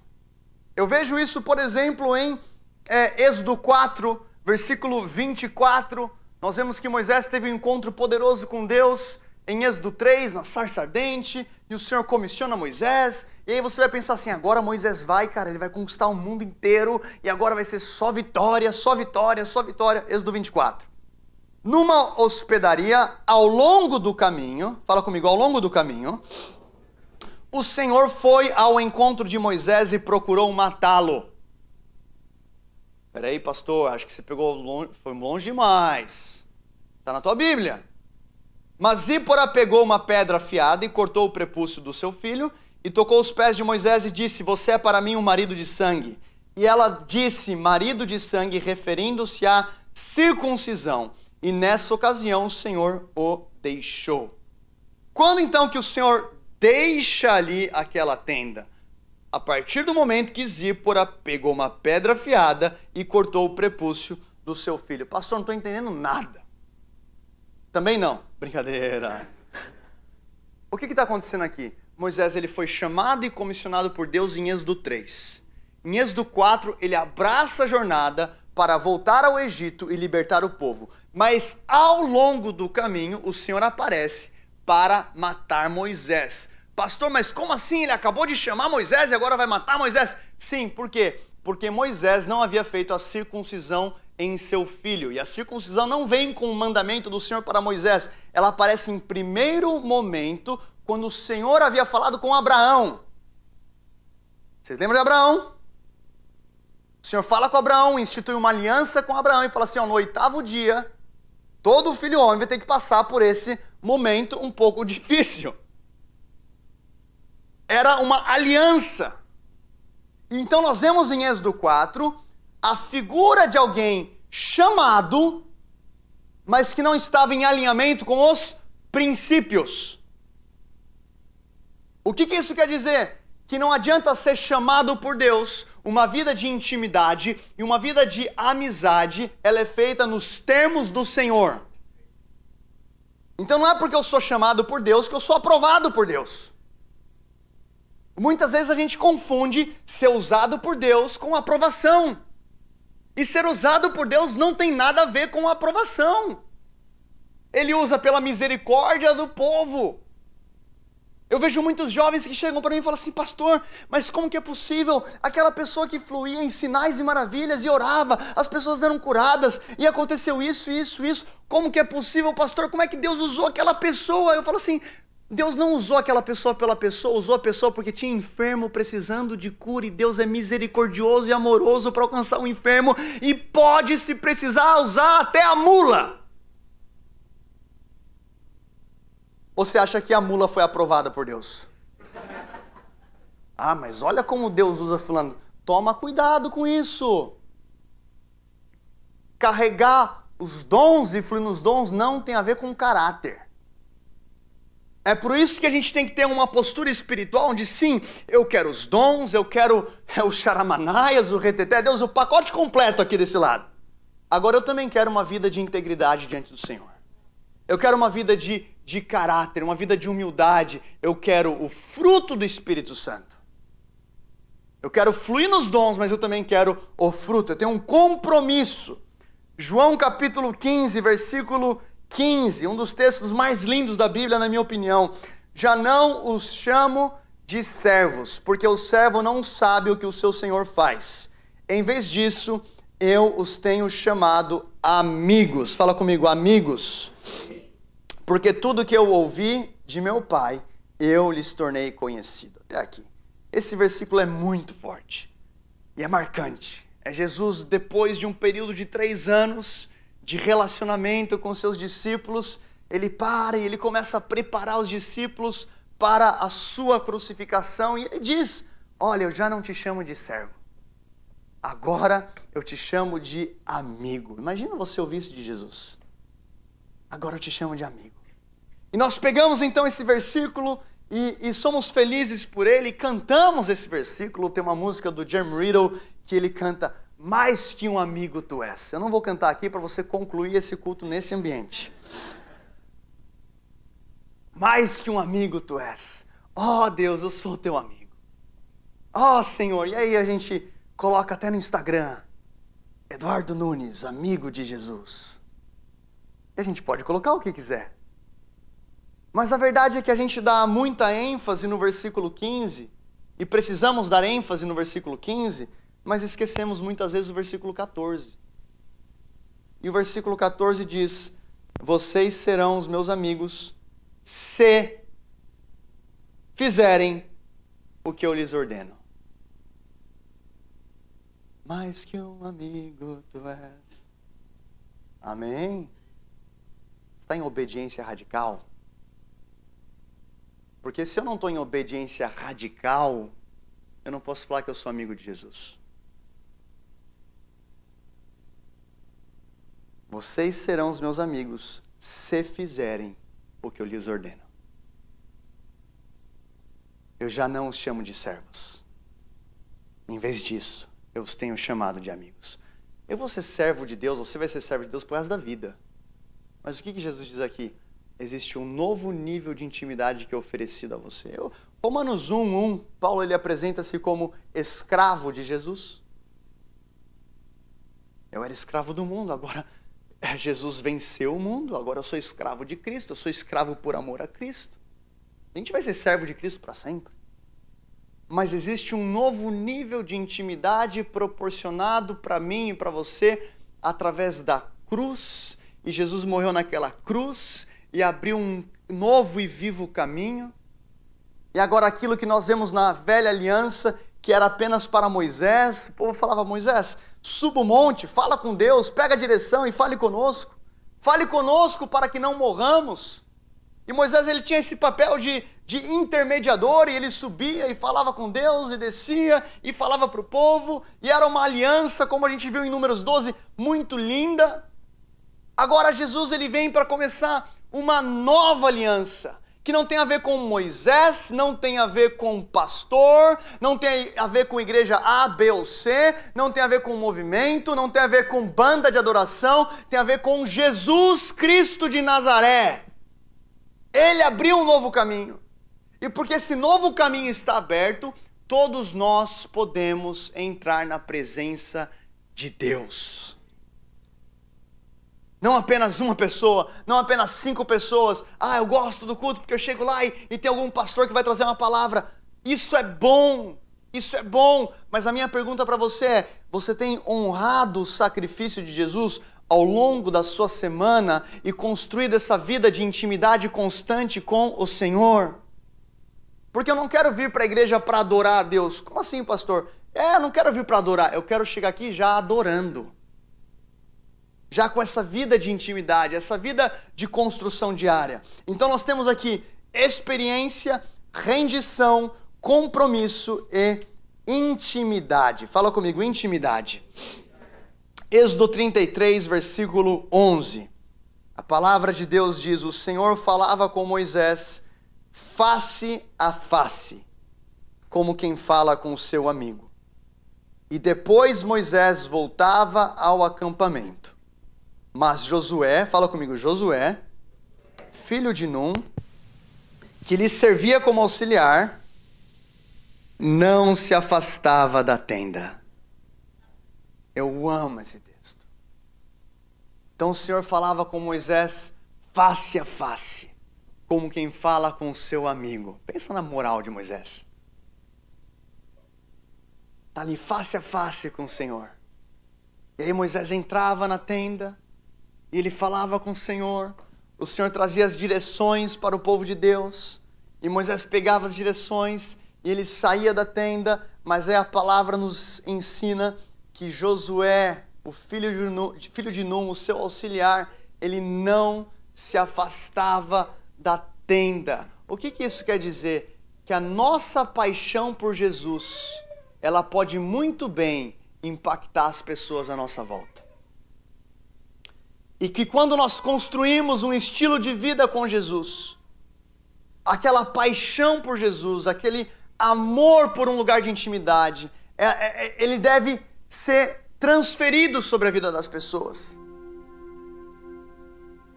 [SPEAKER 2] Eu vejo isso, por exemplo, em é, Êxodo 4, versículo 24. Nós vemos que Moisés teve um encontro poderoso com Deus em Êxodo 3, na sarça ardente, e o Senhor comissiona Moisés, e aí você vai pensar assim: agora Moisés vai, cara, ele vai conquistar o mundo inteiro, e agora vai ser só vitória, só vitória, só vitória. Êxodo 24. Numa hospedaria, ao longo do caminho, fala comigo, ao longo do caminho, o Senhor foi ao encontro de Moisés e procurou matá-lo. Peraí, pastor, acho que você pegou longe, foi longe demais. Está na tua Bíblia. Mas Zípora pegou uma pedra afiada e cortou o prepúcio do seu filho e tocou os pés de Moisés e disse: Você é para mim um marido de sangue. E ela disse marido de sangue, referindo-se à circuncisão. E nessa ocasião o Senhor o deixou. Quando então que o Senhor deixa ali aquela tenda? A partir do momento que Zípora pegou uma pedra afiada e cortou o prepúcio do seu filho. Pastor, não estou entendendo nada. Também não. Brincadeira. O que está acontecendo aqui? Moisés ele foi chamado e comissionado por Deus em Êxodo 3. Em Êxodo 4, ele abraça a jornada para voltar ao Egito e libertar o povo. Mas ao longo do caminho, o Senhor aparece para matar Moisés. Pastor, mas como assim? Ele acabou de chamar Moisés e agora vai matar Moisés? Sim, por quê? Porque Moisés não havia feito a circuncisão em seu filho. E a circuncisão não vem com o mandamento do Senhor para Moisés. Ela aparece em primeiro momento, quando o Senhor havia falado com Abraão. Vocês lembram de Abraão? O Senhor fala com Abraão, institui uma aliança com Abraão e fala assim: ó, no oitavo dia, todo filho homem vai ter que passar por esse momento um pouco difícil. Era uma aliança. Então nós vemos em Êxodo 4 a figura de alguém chamado, mas que não estava em alinhamento com os princípios. O que, que isso quer dizer? Que não adianta ser chamado por Deus, uma vida de intimidade e uma vida de amizade, ela é feita nos termos do Senhor. Então não é porque eu sou chamado por Deus que eu sou aprovado por Deus. Muitas vezes a gente confunde ser usado por Deus com aprovação. E ser usado por Deus não tem nada a ver com a aprovação. Ele usa pela misericórdia do povo. Eu vejo muitos jovens que chegam para mim e falam assim, pastor, mas como que é possível? Aquela pessoa que fluía em sinais e maravilhas e orava, as pessoas eram curadas e aconteceu isso, isso, isso. Como que é possível, pastor? Como é que Deus usou aquela pessoa? Eu falo assim, Deus não usou aquela pessoa pela pessoa, usou a pessoa porque tinha enfermo precisando de cura e Deus é misericordioso e amoroso para alcançar o um enfermo e pode, se precisar, usar até a mula. Ou você acha que a mula foi aprovada por Deus? Ah, mas olha como Deus usa fulano. Toma cuidado com isso. Carregar os dons e fluir nos dons não tem a ver com caráter é por isso que a gente tem que ter uma postura espiritual onde sim, eu quero os dons, eu quero é, o charamanaias, o reteté, Deus, o pacote completo aqui desse lado. Agora eu também quero uma vida de integridade diante do Senhor. Eu quero uma vida de, de caráter, uma vida de humildade. Eu quero o fruto do Espírito Santo. Eu quero fluir nos dons, mas eu também quero o fruto. Eu tenho um compromisso. João capítulo 15, versículo 15, um dos textos mais lindos da Bíblia, na minha opinião. Já não os chamo de servos, porque o servo não sabe o que o seu senhor faz. Em vez disso, eu os tenho chamado amigos. Fala comigo, amigos. Porque tudo que eu ouvi de meu pai, eu lhes tornei conhecido. Até aqui. Esse versículo é muito forte e é marcante. É Jesus, depois de um período de três anos, de relacionamento com seus discípulos, ele para e ele começa a preparar os discípulos para a sua crucificação e ele diz: Olha, eu já não te chamo de servo. Agora eu te chamo de amigo. Imagina você ouvir isso de Jesus. Agora eu te chamo de amigo. E nós pegamos então esse versículo e, e somos felizes por ele, cantamos esse versículo. Tem uma música do Jim Riddle que ele canta: mais que um amigo tu és. Eu não vou cantar aqui para você concluir esse culto nesse ambiente. Mais que um amigo tu és. Ó oh, Deus, eu sou teu amigo. Ó oh, Senhor, e aí a gente coloca até no Instagram. Eduardo Nunes, amigo de Jesus. E a gente pode colocar o que quiser. Mas a verdade é que a gente dá muita ênfase no versículo 15, e precisamos dar ênfase no versículo 15, mas esquecemos muitas vezes o versículo 14. E o versículo 14 diz: Vocês serão os meus amigos se fizerem o que eu lhes ordeno. Mais que um amigo tu és. Amém? Está em obediência radical? Porque se eu não estou em obediência radical, eu não posso falar que eu sou amigo de Jesus. Vocês serão os meus amigos se fizerem o que eu lhes ordeno. Eu já não os chamo de servos. Em vez disso, eu os tenho chamado de amigos. Eu vou ser servo de Deus, você vai ser servo de Deus por causa da vida. Mas o que, que Jesus diz aqui? Existe um novo nível de intimidade que é oferecido a você. Eu, Romanos 1, 1, Paulo ele apresenta-se como escravo de Jesus. Eu era escravo do mundo, agora é, Jesus venceu o mundo, agora eu sou escravo de Cristo, eu sou escravo por amor a Cristo. A gente vai ser servo de Cristo para sempre. Mas existe um novo nível de intimidade proporcionado para mim e para você através da cruz. E Jesus morreu naquela cruz e abriu um novo e vivo caminho. E agora aquilo que nós vemos na velha aliança, que era apenas para Moisés, o povo falava: Moisés, Suba o monte, fala com Deus, pega a direção e fale conosco. Fale conosco para que não morramos. E Moisés ele tinha esse papel de, de intermediador e ele subia e falava com Deus e descia e falava para o povo. E era uma aliança, como a gente viu em Números 12, muito linda. Agora Jesus ele vem para começar uma nova aliança que não tem a ver com Moisés, não tem a ver com pastor, não tem a ver com igreja A, B ou C, não tem a ver com movimento, não tem a ver com banda de adoração, tem a ver com Jesus Cristo de Nazaré. Ele abriu um novo caminho. E porque esse novo caminho está aberto, todos nós podemos entrar na presença de Deus. Não apenas uma pessoa, não apenas cinco pessoas. Ah, eu gosto do culto porque eu chego lá e, e tem algum pastor que vai trazer uma palavra. Isso é bom, isso é bom. Mas a minha pergunta para você é: você tem honrado o sacrifício de Jesus ao longo da sua semana e construído essa vida de intimidade constante com o Senhor? Porque eu não quero vir para a igreja para adorar a Deus. Como assim, pastor? É, eu não quero vir para adorar, eu quero chegar aqui já adorando já com essa vida de intimidade, essa vida de construção diária. Então nós temos aqui experiência, rendição, compromisso e intimidade. Fala comigo, intimidade. Êxodo 33, versículo 11. A palavra de Deus diz: O Senhor falava com Moisés face a face, como quem fala com seu amigo. E depois Moisés voltava ao acampamento. Mas Josué, fala comigo, Josué, filho de Num, que lhe servia como auxiliar, não se afastava da tenda. Eu amo esse texto. Então o Senhor falava com Moisés face a face, como quem fala com o seu amigo. Pensa na moral de Moisés. Está ali face a face com o Senhor. E aí Moisés entrava na tenda, e ele falava com o Senhor, o Senhor trazia as direções para o povo de Deus, e Moisés pegava as direções e ele saía da tenda, mas aí a palavra nos ensina que Josué, o filho de Nun, filho de o seu auxiliar, ele não se afastava da tenda. O que, que isso quer dizer? Que a nossa paixão por Jesus, ela pode muito bem impactar as pessoas à nossa volta. E que quando nós construímos um estilo de vida com Jesus, aquela paixão por Jesus, aquele amor por um lugar de intimidade, é, é, é, ele deve ser transferido sobre a vida das pessoas.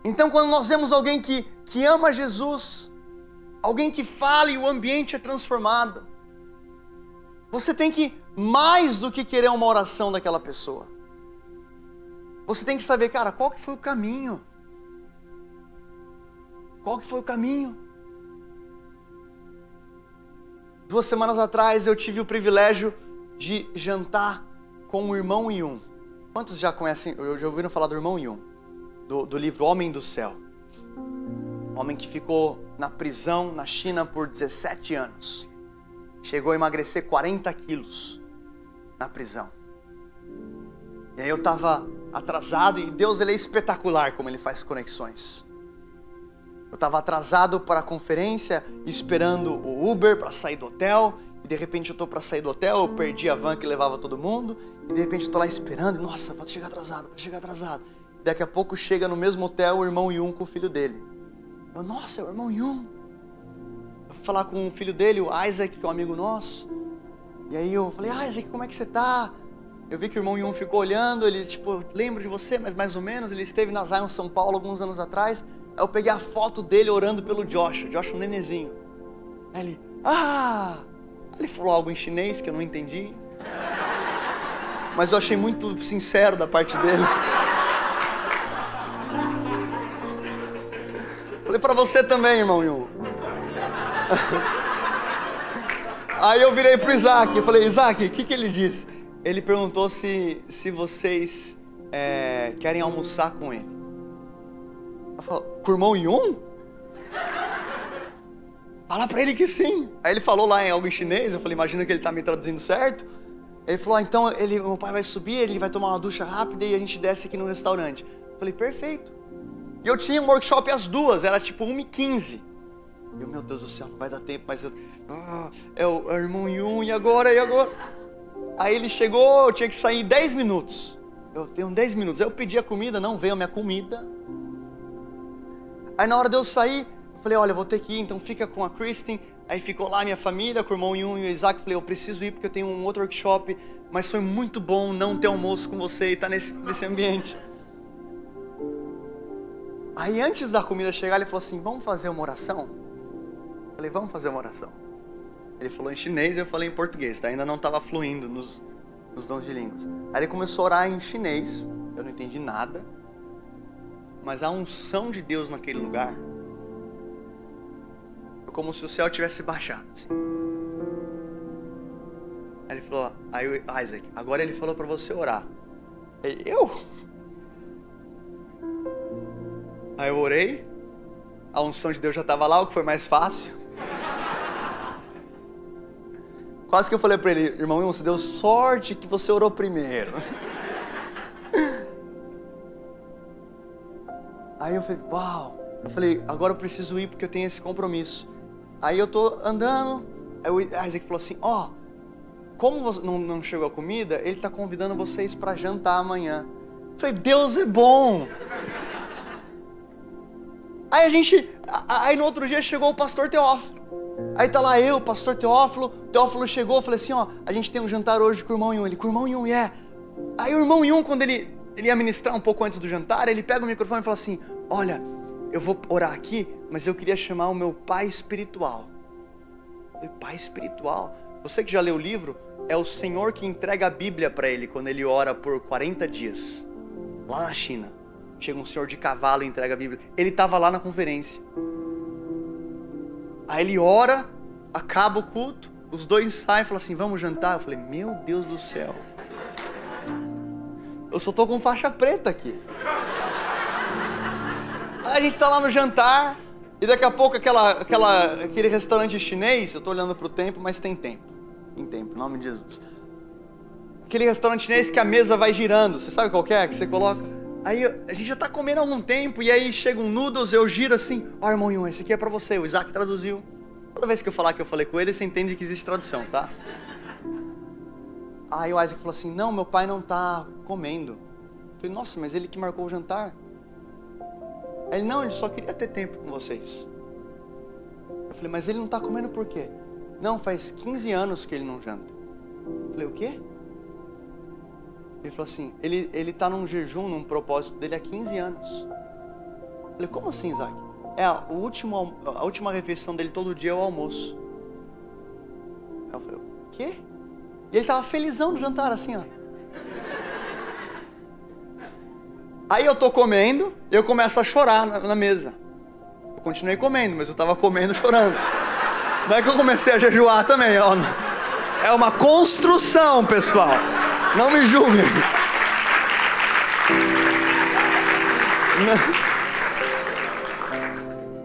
[SPEAKER 2] Então, quando nós vemos alguém que, que ama Jesus, alguém que fala e o ambiente é transformado, você tem que mais do que querer uma oração daquela pessoa. Você tem que saber, cara, qual que foi o caminho? Qual que foi o caminho? Duas semanas atrás eu tive o privilégio de jantar com o irmão Yun. Quantos já conhecem, já ouviram falar do irmão Yun? Do, do livro Homem do Céu. Homem que ficou na prisão na China por 17 anos. Chegou a emagrecer 40 quilos na prisão. E aí eu tava atrasado e Deus ele é espetacular como ele faz conexões. Eu estava atrasado para a conferência, esperando o Uber para sair do hotel, e de repente eu estou para sair do hotel, eu perdi a van que levava todo mundo, e de repente eu estou lá esperando, e, nossa, vou chegar atrasado, vou chegar atrasado. Daqui a pouco chega no mesmo hotel o irmão Yun com o filho dele. Eu, nossa, é o irmão Yun. Eu fui falar com o filho dele, o Isaac, que é um amigo nosso. E aí eu falei, Isaac, como é que você está? Eu vi que o irmão Yun ficou olhando, ele tipo, lembro de você, mas mais ou menos, ele esteve na Zion, São Paulo, alguns anos atrás. Aí eu peguei a foto dele orando pelo Josh, o Josh é um nenezinho. Aí ele, ah! Aí ele falou algo em chinês que eu não entendi. Mas eu achei muito sincero da parte dele. Falei para você também, irmão Yun. Aí eu virei pro Isaac e falei, Isaac, o que, que ele disse? ele perguntou se, se vocês é, querem almoçar com ele. Eu falou, com o irmão Yun? Fala pra ele que sim. Aí ele falou lá em algo em chinês, eu falei, imagina que ele tá me traduzindo certo. Ele falou, ah, então ele, meu pai vai subir, ele vai tomar uma ducha rápida e a gente desce aqui no restaurante. Eu falei, perfeito. E eu tinha um workshop às duas, era tipo 1h15. Eu, meu Deus do céu, não vai dar tempo, mas eu. Ah, é o, é o irmão Yun, e agora? E agora? Aí ele chegou, eu tinha que sair 10 minutos. Eu tenho 10 minutos. Aí eu pedi a comida, não veio a minha comida. Aí na hora de eu sair, eu falei, olha, eu vou ter que ir, então fica com a Kristen. Aí ficou lá a minha família, com o irmão Yun e o Isaac. Eu falei, eu preciso ir porque eu tenho um outro workshop, mas foi muito bom não ter almoço com você e estar tá nesse, nesse ambiente. Aí antes da comida chegar, ele falou assim, vamos fazer uma oração? Eu falei, vamos fazer uma oração. Ele falou em chinês e eu falei em português, tá? Ainda não estava fluindo nos, nos dons de línguas. Aí ele começou a orar em chinês, eu não entendi nada, mas a unção de Deus naquele lugar, foi é como se o céu tivesse baixado. Assim. Aí ele falou, aí Isaac, agora ele falou para você orar. Aí eu? Aí eu orei, a unção de Deus já estava lá, o que foi mais fácil. Quase que eu falei para ele, irmão você deu sorte que você orou primeiro. Aí eu falei, uau. Eu falei, agora eu preciso ir porque eu tenho esse compromisso. Aí eu tô andando, aí o Isaac falou assim, ó, oh, como você não, não chegou a comida, ele tá convidando vocês para jantar amanhã. Eu falei, Deus é bom. Aí a gente, aí no outro dia chegou o pastor Teófilo. Aí tá lá eu, pastor Teófilo. Teófilo chegou, eu falei assim: ó, a gente tem um jantar hoje com o irmão Yun. Ele, com o irmão Yun, é. Yeah. Aí o irmão Yun, quando ele, ele ia ministrar um pouco antes do jantar, ele pega o microfone e fala assim: olha, eu vou orar aqui, mas eu queria chamar o meu pai espiritual. Eu falei, pai espiritual? Você que já leu o livro, é o Senhor que entrega a Bíblia para ele quando ele ora por 40 dias, lá na China. Chega um senhor de cavalo e entrega a Bíblia. Ele tava lá na conferência. Aí ele ora, acaba o culto, os dois saem e falam assim: vamos jantar? Eu falei: meu Deus do céu. Eu só tô com faixa preta aqui. Aí a gente tá lá no jantar, e daqui a pouco aquela, aquela, aquele restaurante chinês, eu tô olhando pro tempo, mas tem tempo. Tem tempo, em nome de Jesus. Aquele restaurante chinês que a mesa vai girando, você sabe qual é? Que você coloca. Aí a gente já tá comendo há algum tempo, e aí chega um noodles, eu giro assim, ó oh, irmão Yun, esse aqui é para você, o Isaac traduziu. Toda vez que eu falar que eu falei com ele, você entende que existe tradução, tá? Aí o Isaac falou assim, não, meu pai não tá comendo. Eu falei, nossa, mas ele que marcou o jantar. Aí ele, não, ele só queria ter tempo com vocês. Eu falei, mas ele não tá comendo por quê? Não, faz 15 anos que ele não janta. Eu falei, o quê? Ele falou assim: ele, ele tá num jejum, num propósito dele há 15 anos. Eu falei: como assim, Isaac? É a, o último, a última refeição dele todo dia é o almoço. Aí eu falei: o quê? E ele tava felizão no jantar, assim, ó. Aí eu tô comendo, eu começo a chorar na, na mesa. Eu continuei comendo, mas eu tava comendo chorando. Não é que eu comecei a jejuar também, ó. É uma construção, pessoal. Não me julguem.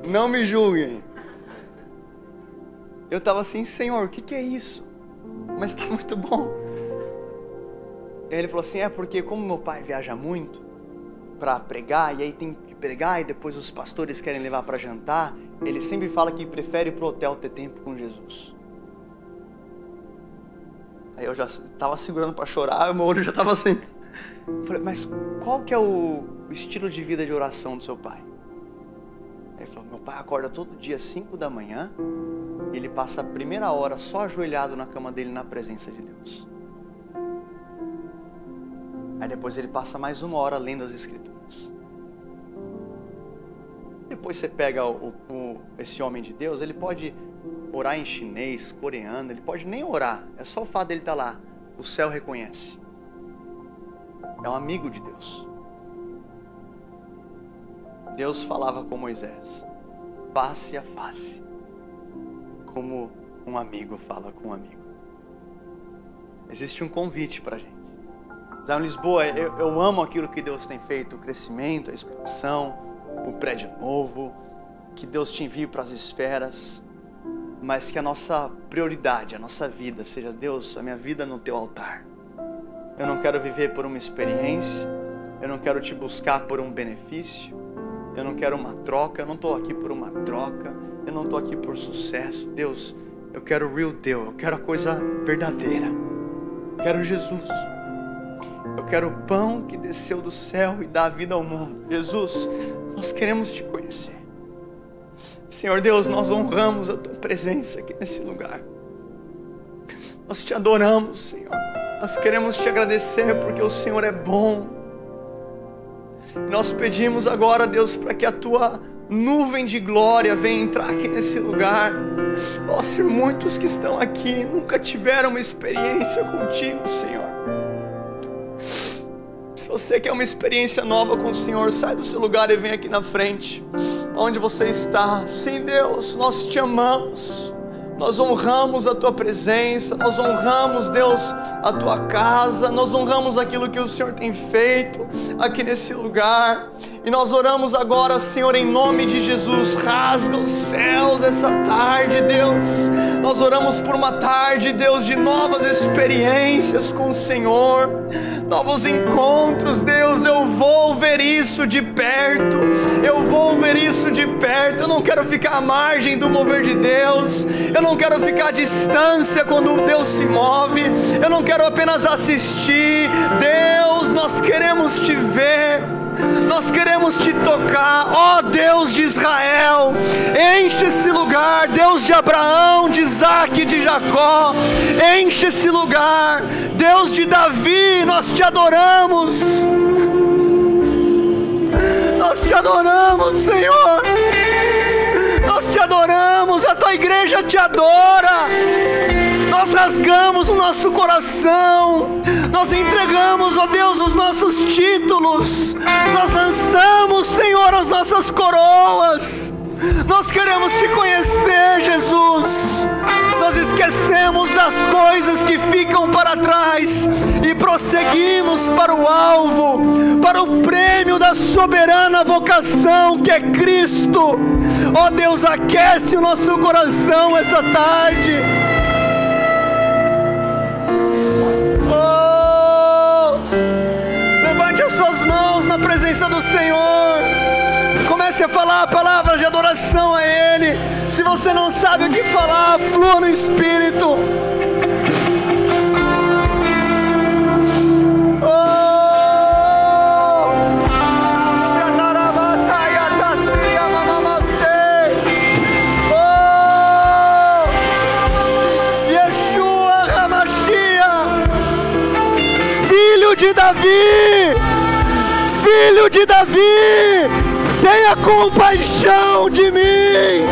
[SPEAKER 2] Não, não me julguem. Eu estava assim, Senhor, o que, que é isso? Mas está muito bom. Ele falou assim: é porque, como meu pai viaja muito para pregar, e aí tem que pregar, e depois os pastores querem levar para jantar, ele sempre fala que prefere ir para o hotel ter tempo com Jesus. Aí eu já tava segurando para chorar, meu olho já tava assim. Eu falei, mas qual que é o estilo de vida de oração do seu pai? Aí ele falou, meu pai acorda todo dia 5 da manhã e ele passa a primeira hora só ajoelhado na cama dele na presença de Deus. Aí depois ele passa mais uma hora lendo as escrituras. Depois você pega o, o, esse homem de Deus, ele pode orar em chinês, coreano, ele pode nem orar, é só o fato dele estar tá lá. O céu reconhece. É um amigo de Deus. Deus falava com Moisés, face a face, como um amigo fala com um amigo. Existe um convite para a gente. Zé Lisboa, eu, eu amo aquilo que Deus tem feito, o crescimento, a expansão, o prédio novo, que Deus te envia para as esferas mas que a nossa prioridade, a nossa vida seja Deus, a minha vida no teu altar. Eu não quero viver por uma experiência, eu não quero te buscar por um benefício, eu não quero uma troca, eu não estou aqui por uma troca, eu não estou aqui por sucesso. Deus, eu quero o real deal, eu quero a coisa verdadeira, eu quero Jesus. Eu quero o pão que desceu do céu e dá vida ao mundo. Jesus, nós queremos te conhecer. Senhor Deus, nós honramos a tua presença aqui nesse lugar. Nós te adoramos, Senhor. Nós queremos te agradecer porque o Senhor é bom. Nós pedimos agora, Deus, para que a tua nuvem de glória venha entrar aqui nesse lugar. Ó, Senhor, muitos que estão aqui nunca tiveram uma experiência contigo, Senhor. Se você quer uma experiência nova com o Senhor, sai do seu lugar e vem aqui na frente, onde você está. Sim, Deus, nós te amamos. Nós honramos a tua presença, nós honramos, Deus, a tua casa, nós honramos aquilo que o Senhor tem feito aqui nesse lugar. E nós oramos agora, Senhor, em nome de Jesus, rasga os céus essa tarde, Deus. Nós oramos por uma tarde, Deus, de novas experiências com o Senhor novos encontros, Deus. Eu vou ver isso de perto, eu vou ver isso de perto. Eu não quero ficar à margem do mover de Deus, eu não quero ficar à distância quando Deus se move, eu não quero apenas assistir. Deus, nós queremos te ver nós queremos te tocar, ó oh, Deus de Israel, enche esse lugar, Deus de Abraão, de Isaac, de Jacó, enche esse lugar, Deus de Davi, nós te adoramos, nós te adoramos, Senhor, nós te adoramos, a tua igreja te adora nós rasgamos o nosso coração, nós entregamos, ó Deus, os nossos títulos, nós lançamos, Senhor, as nossas coroas. Nós queremos te conhecer, Jesus. Nós esquecemos das coisas que ficam para trás e prosseguimos para o alvo, para o prêmio da soberana vocação que é Cristo. Ó oh Deus, aquece o nosso coração essa tarde. presença do Senhor. Comece a falar a palavra de adoração a Ele. Se você não sabe o que falar, flua no Espírito. Oh! de Davi. Davi, tenha compaixão de mim.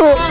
[SPEAKER 2] True.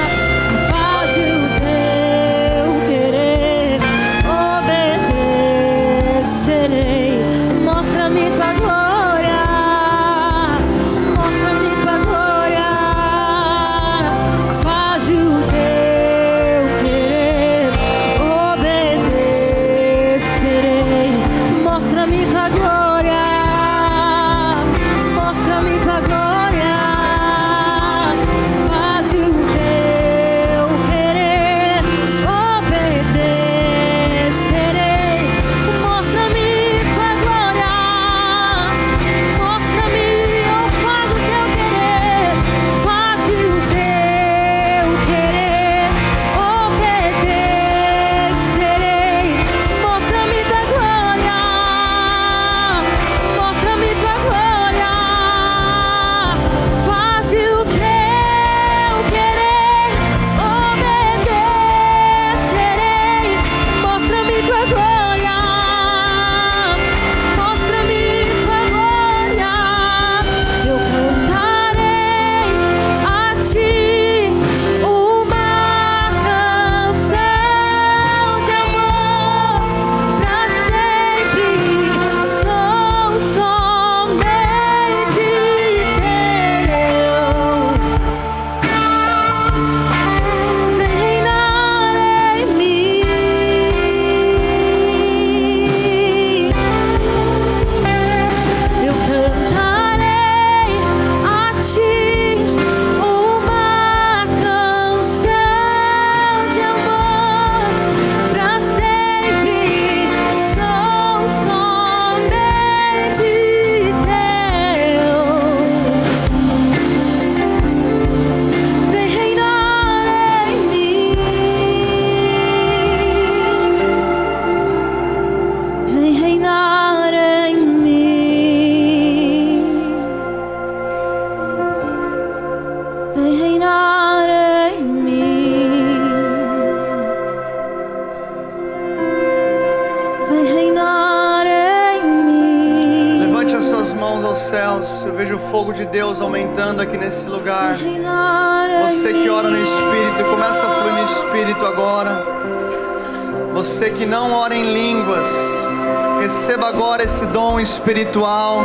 [SPEAKER 2] espiritual.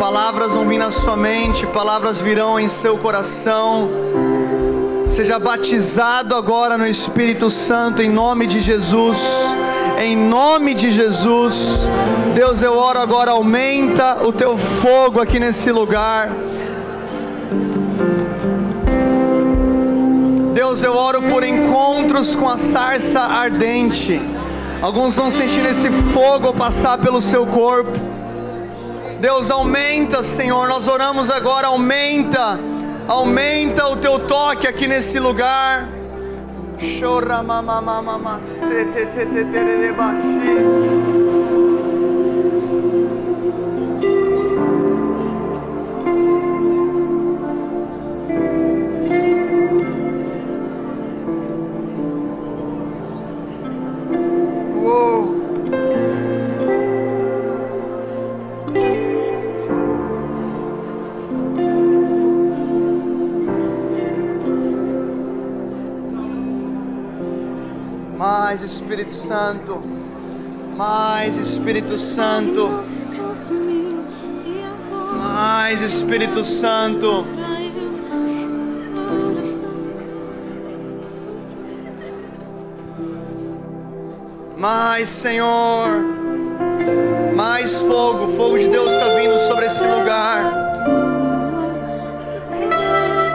[SPEAKER 2] Palavras vão vir na sua mente, palavras virão em seu coração. Seja batizado agora no Espírito Santo, em nome de Jesus. Em nome de Jesus. Deus, eu oro agora, aumenta o teu fogo aqui nesse lugar. Deus, eu oro por encontros com a sarça ardente. Alguns vão sentir esse fogo passar pelo seu corpo. Deus, aumenta, Senhor. Nós oramos agora, aumenta, aumenta o teu toque aqui nesse lugar. Chora mamamamamacete, Espírito Santo. Mais Espírito Santo. Mais Espírito Santo. Mais Senhor. Mais fogo. O fogo de Deus está vindo sobre esse lugar.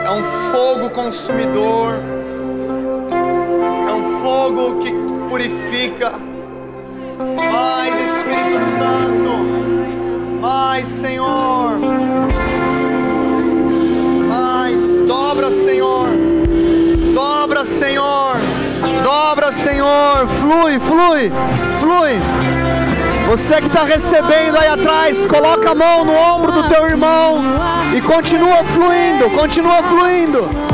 [SPEAKER 2] É um fogo consumidor. É um fogo que purifica. Mais Espírito Santo, mais Senhor, mais dobra, Senhor, dobra, Senhor, dobra, Senhor, flui, flui, flui. Você que está recebendo aí atrás, coloca a mão no ombro do teu irmão e continua fluindo, continua fluindo.